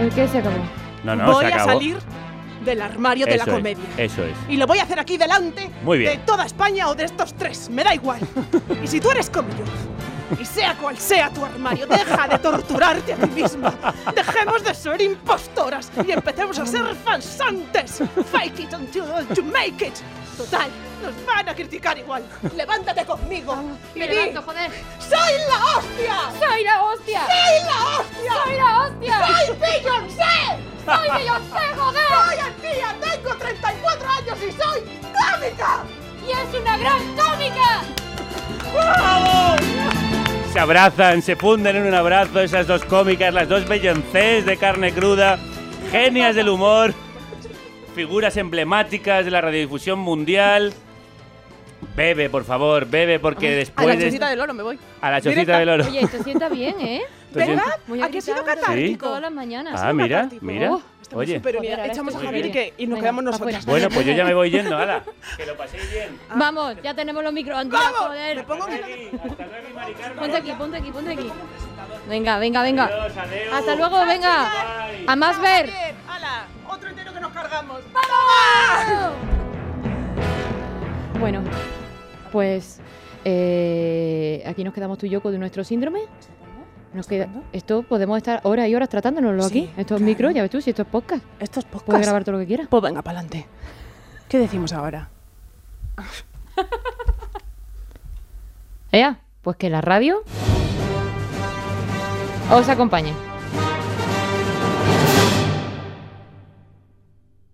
A: ¿El qué se acabó?
B: No, no,
R: voy
B: se
R: a salir del armario de
B: Eso
R: la
B: es,
R: comedia.
B: eso es.
R: Y lo voy a hacer aquí delante
B: Muy bien.
R: de toda España o de estos tres, me da igual. (laughs) y si tú eres como yo, y sea cual sea tu armario, deja de torturarte a ti misma. Dejemos de ser impostoras y empecemos a ser falsantes. Fake it until you make it. Total, nos van a criticar igual. Levántate conmigo y
A: Me levanto, joder.
R: ¡Soy la hostia!
A: ¡Soy la hostia!
R: ¡Soy la hostia!
A: ¡Soy la hostia!
R: ¡Soy Beyoncé!
A: ¡Soy Beyoncé, joder!
R: ¡Soy Antía! ¡Tengo 34 años y soy cómica!
A: ¡Y es una gran cómica!
B: Se abrazan, se funden en un abrazo esas dos cómicas, las dos Beyoncés de carne cruda, genias del humor, figuras emblemáticas de la radiodifusión mundial. Bebe, por favor, bebe, porque
R: A
B: después
R: la
B: de...
R: chocita del oro me voy.
B: A la chocita
R: Directa.
B: del oro.
A: Oye, esto sienta bien, ¿eh?
R: ¿Verdad?
A: Voy a
R: ¿A que ha sido catártico?
A: todas las mañanas.
B: Ah, mira, mira.
R: Oh, estamos
B: Oye.
R: súper
A: Joder,
R: unidas.
A: ahora
R: Echamos a
A: estoy
R: Javier y, que, y nos
A: Venga,
R: quedamos
A: pa'
R: nosotras.
B: Bueno, pues yo ya me voy yendo, hala. Que lo paséis bien.
A: Vamos, ya tenemos los microondas,
R: ¡Vamos!
A: joder.
R: Me pongo
A: Ponte aquí, ponte aquí, ponte aquí. Venga, venga, venga.
B: Adiós, adiós.
A: Hasta luego, venga. A más ver.
R: ¡Hala! Otro entero que nos cargamos.
A: Bueno, pues eh, aquí nos quedamos tú y yo con nuestro síndrome. Nos queda, esto podemos estar horas y horas tratándonoslo
R: Sí,
A: aquí. Estos micros, ya ves tú, si esto es podcast.
R: Esto es podcast.
A: Puedes grabar todo lo que quieras.
R: Pues venga, para adelante. ¿Qué decimos ahora? (laughs)
A: Ea, pues que la radio os acompañe.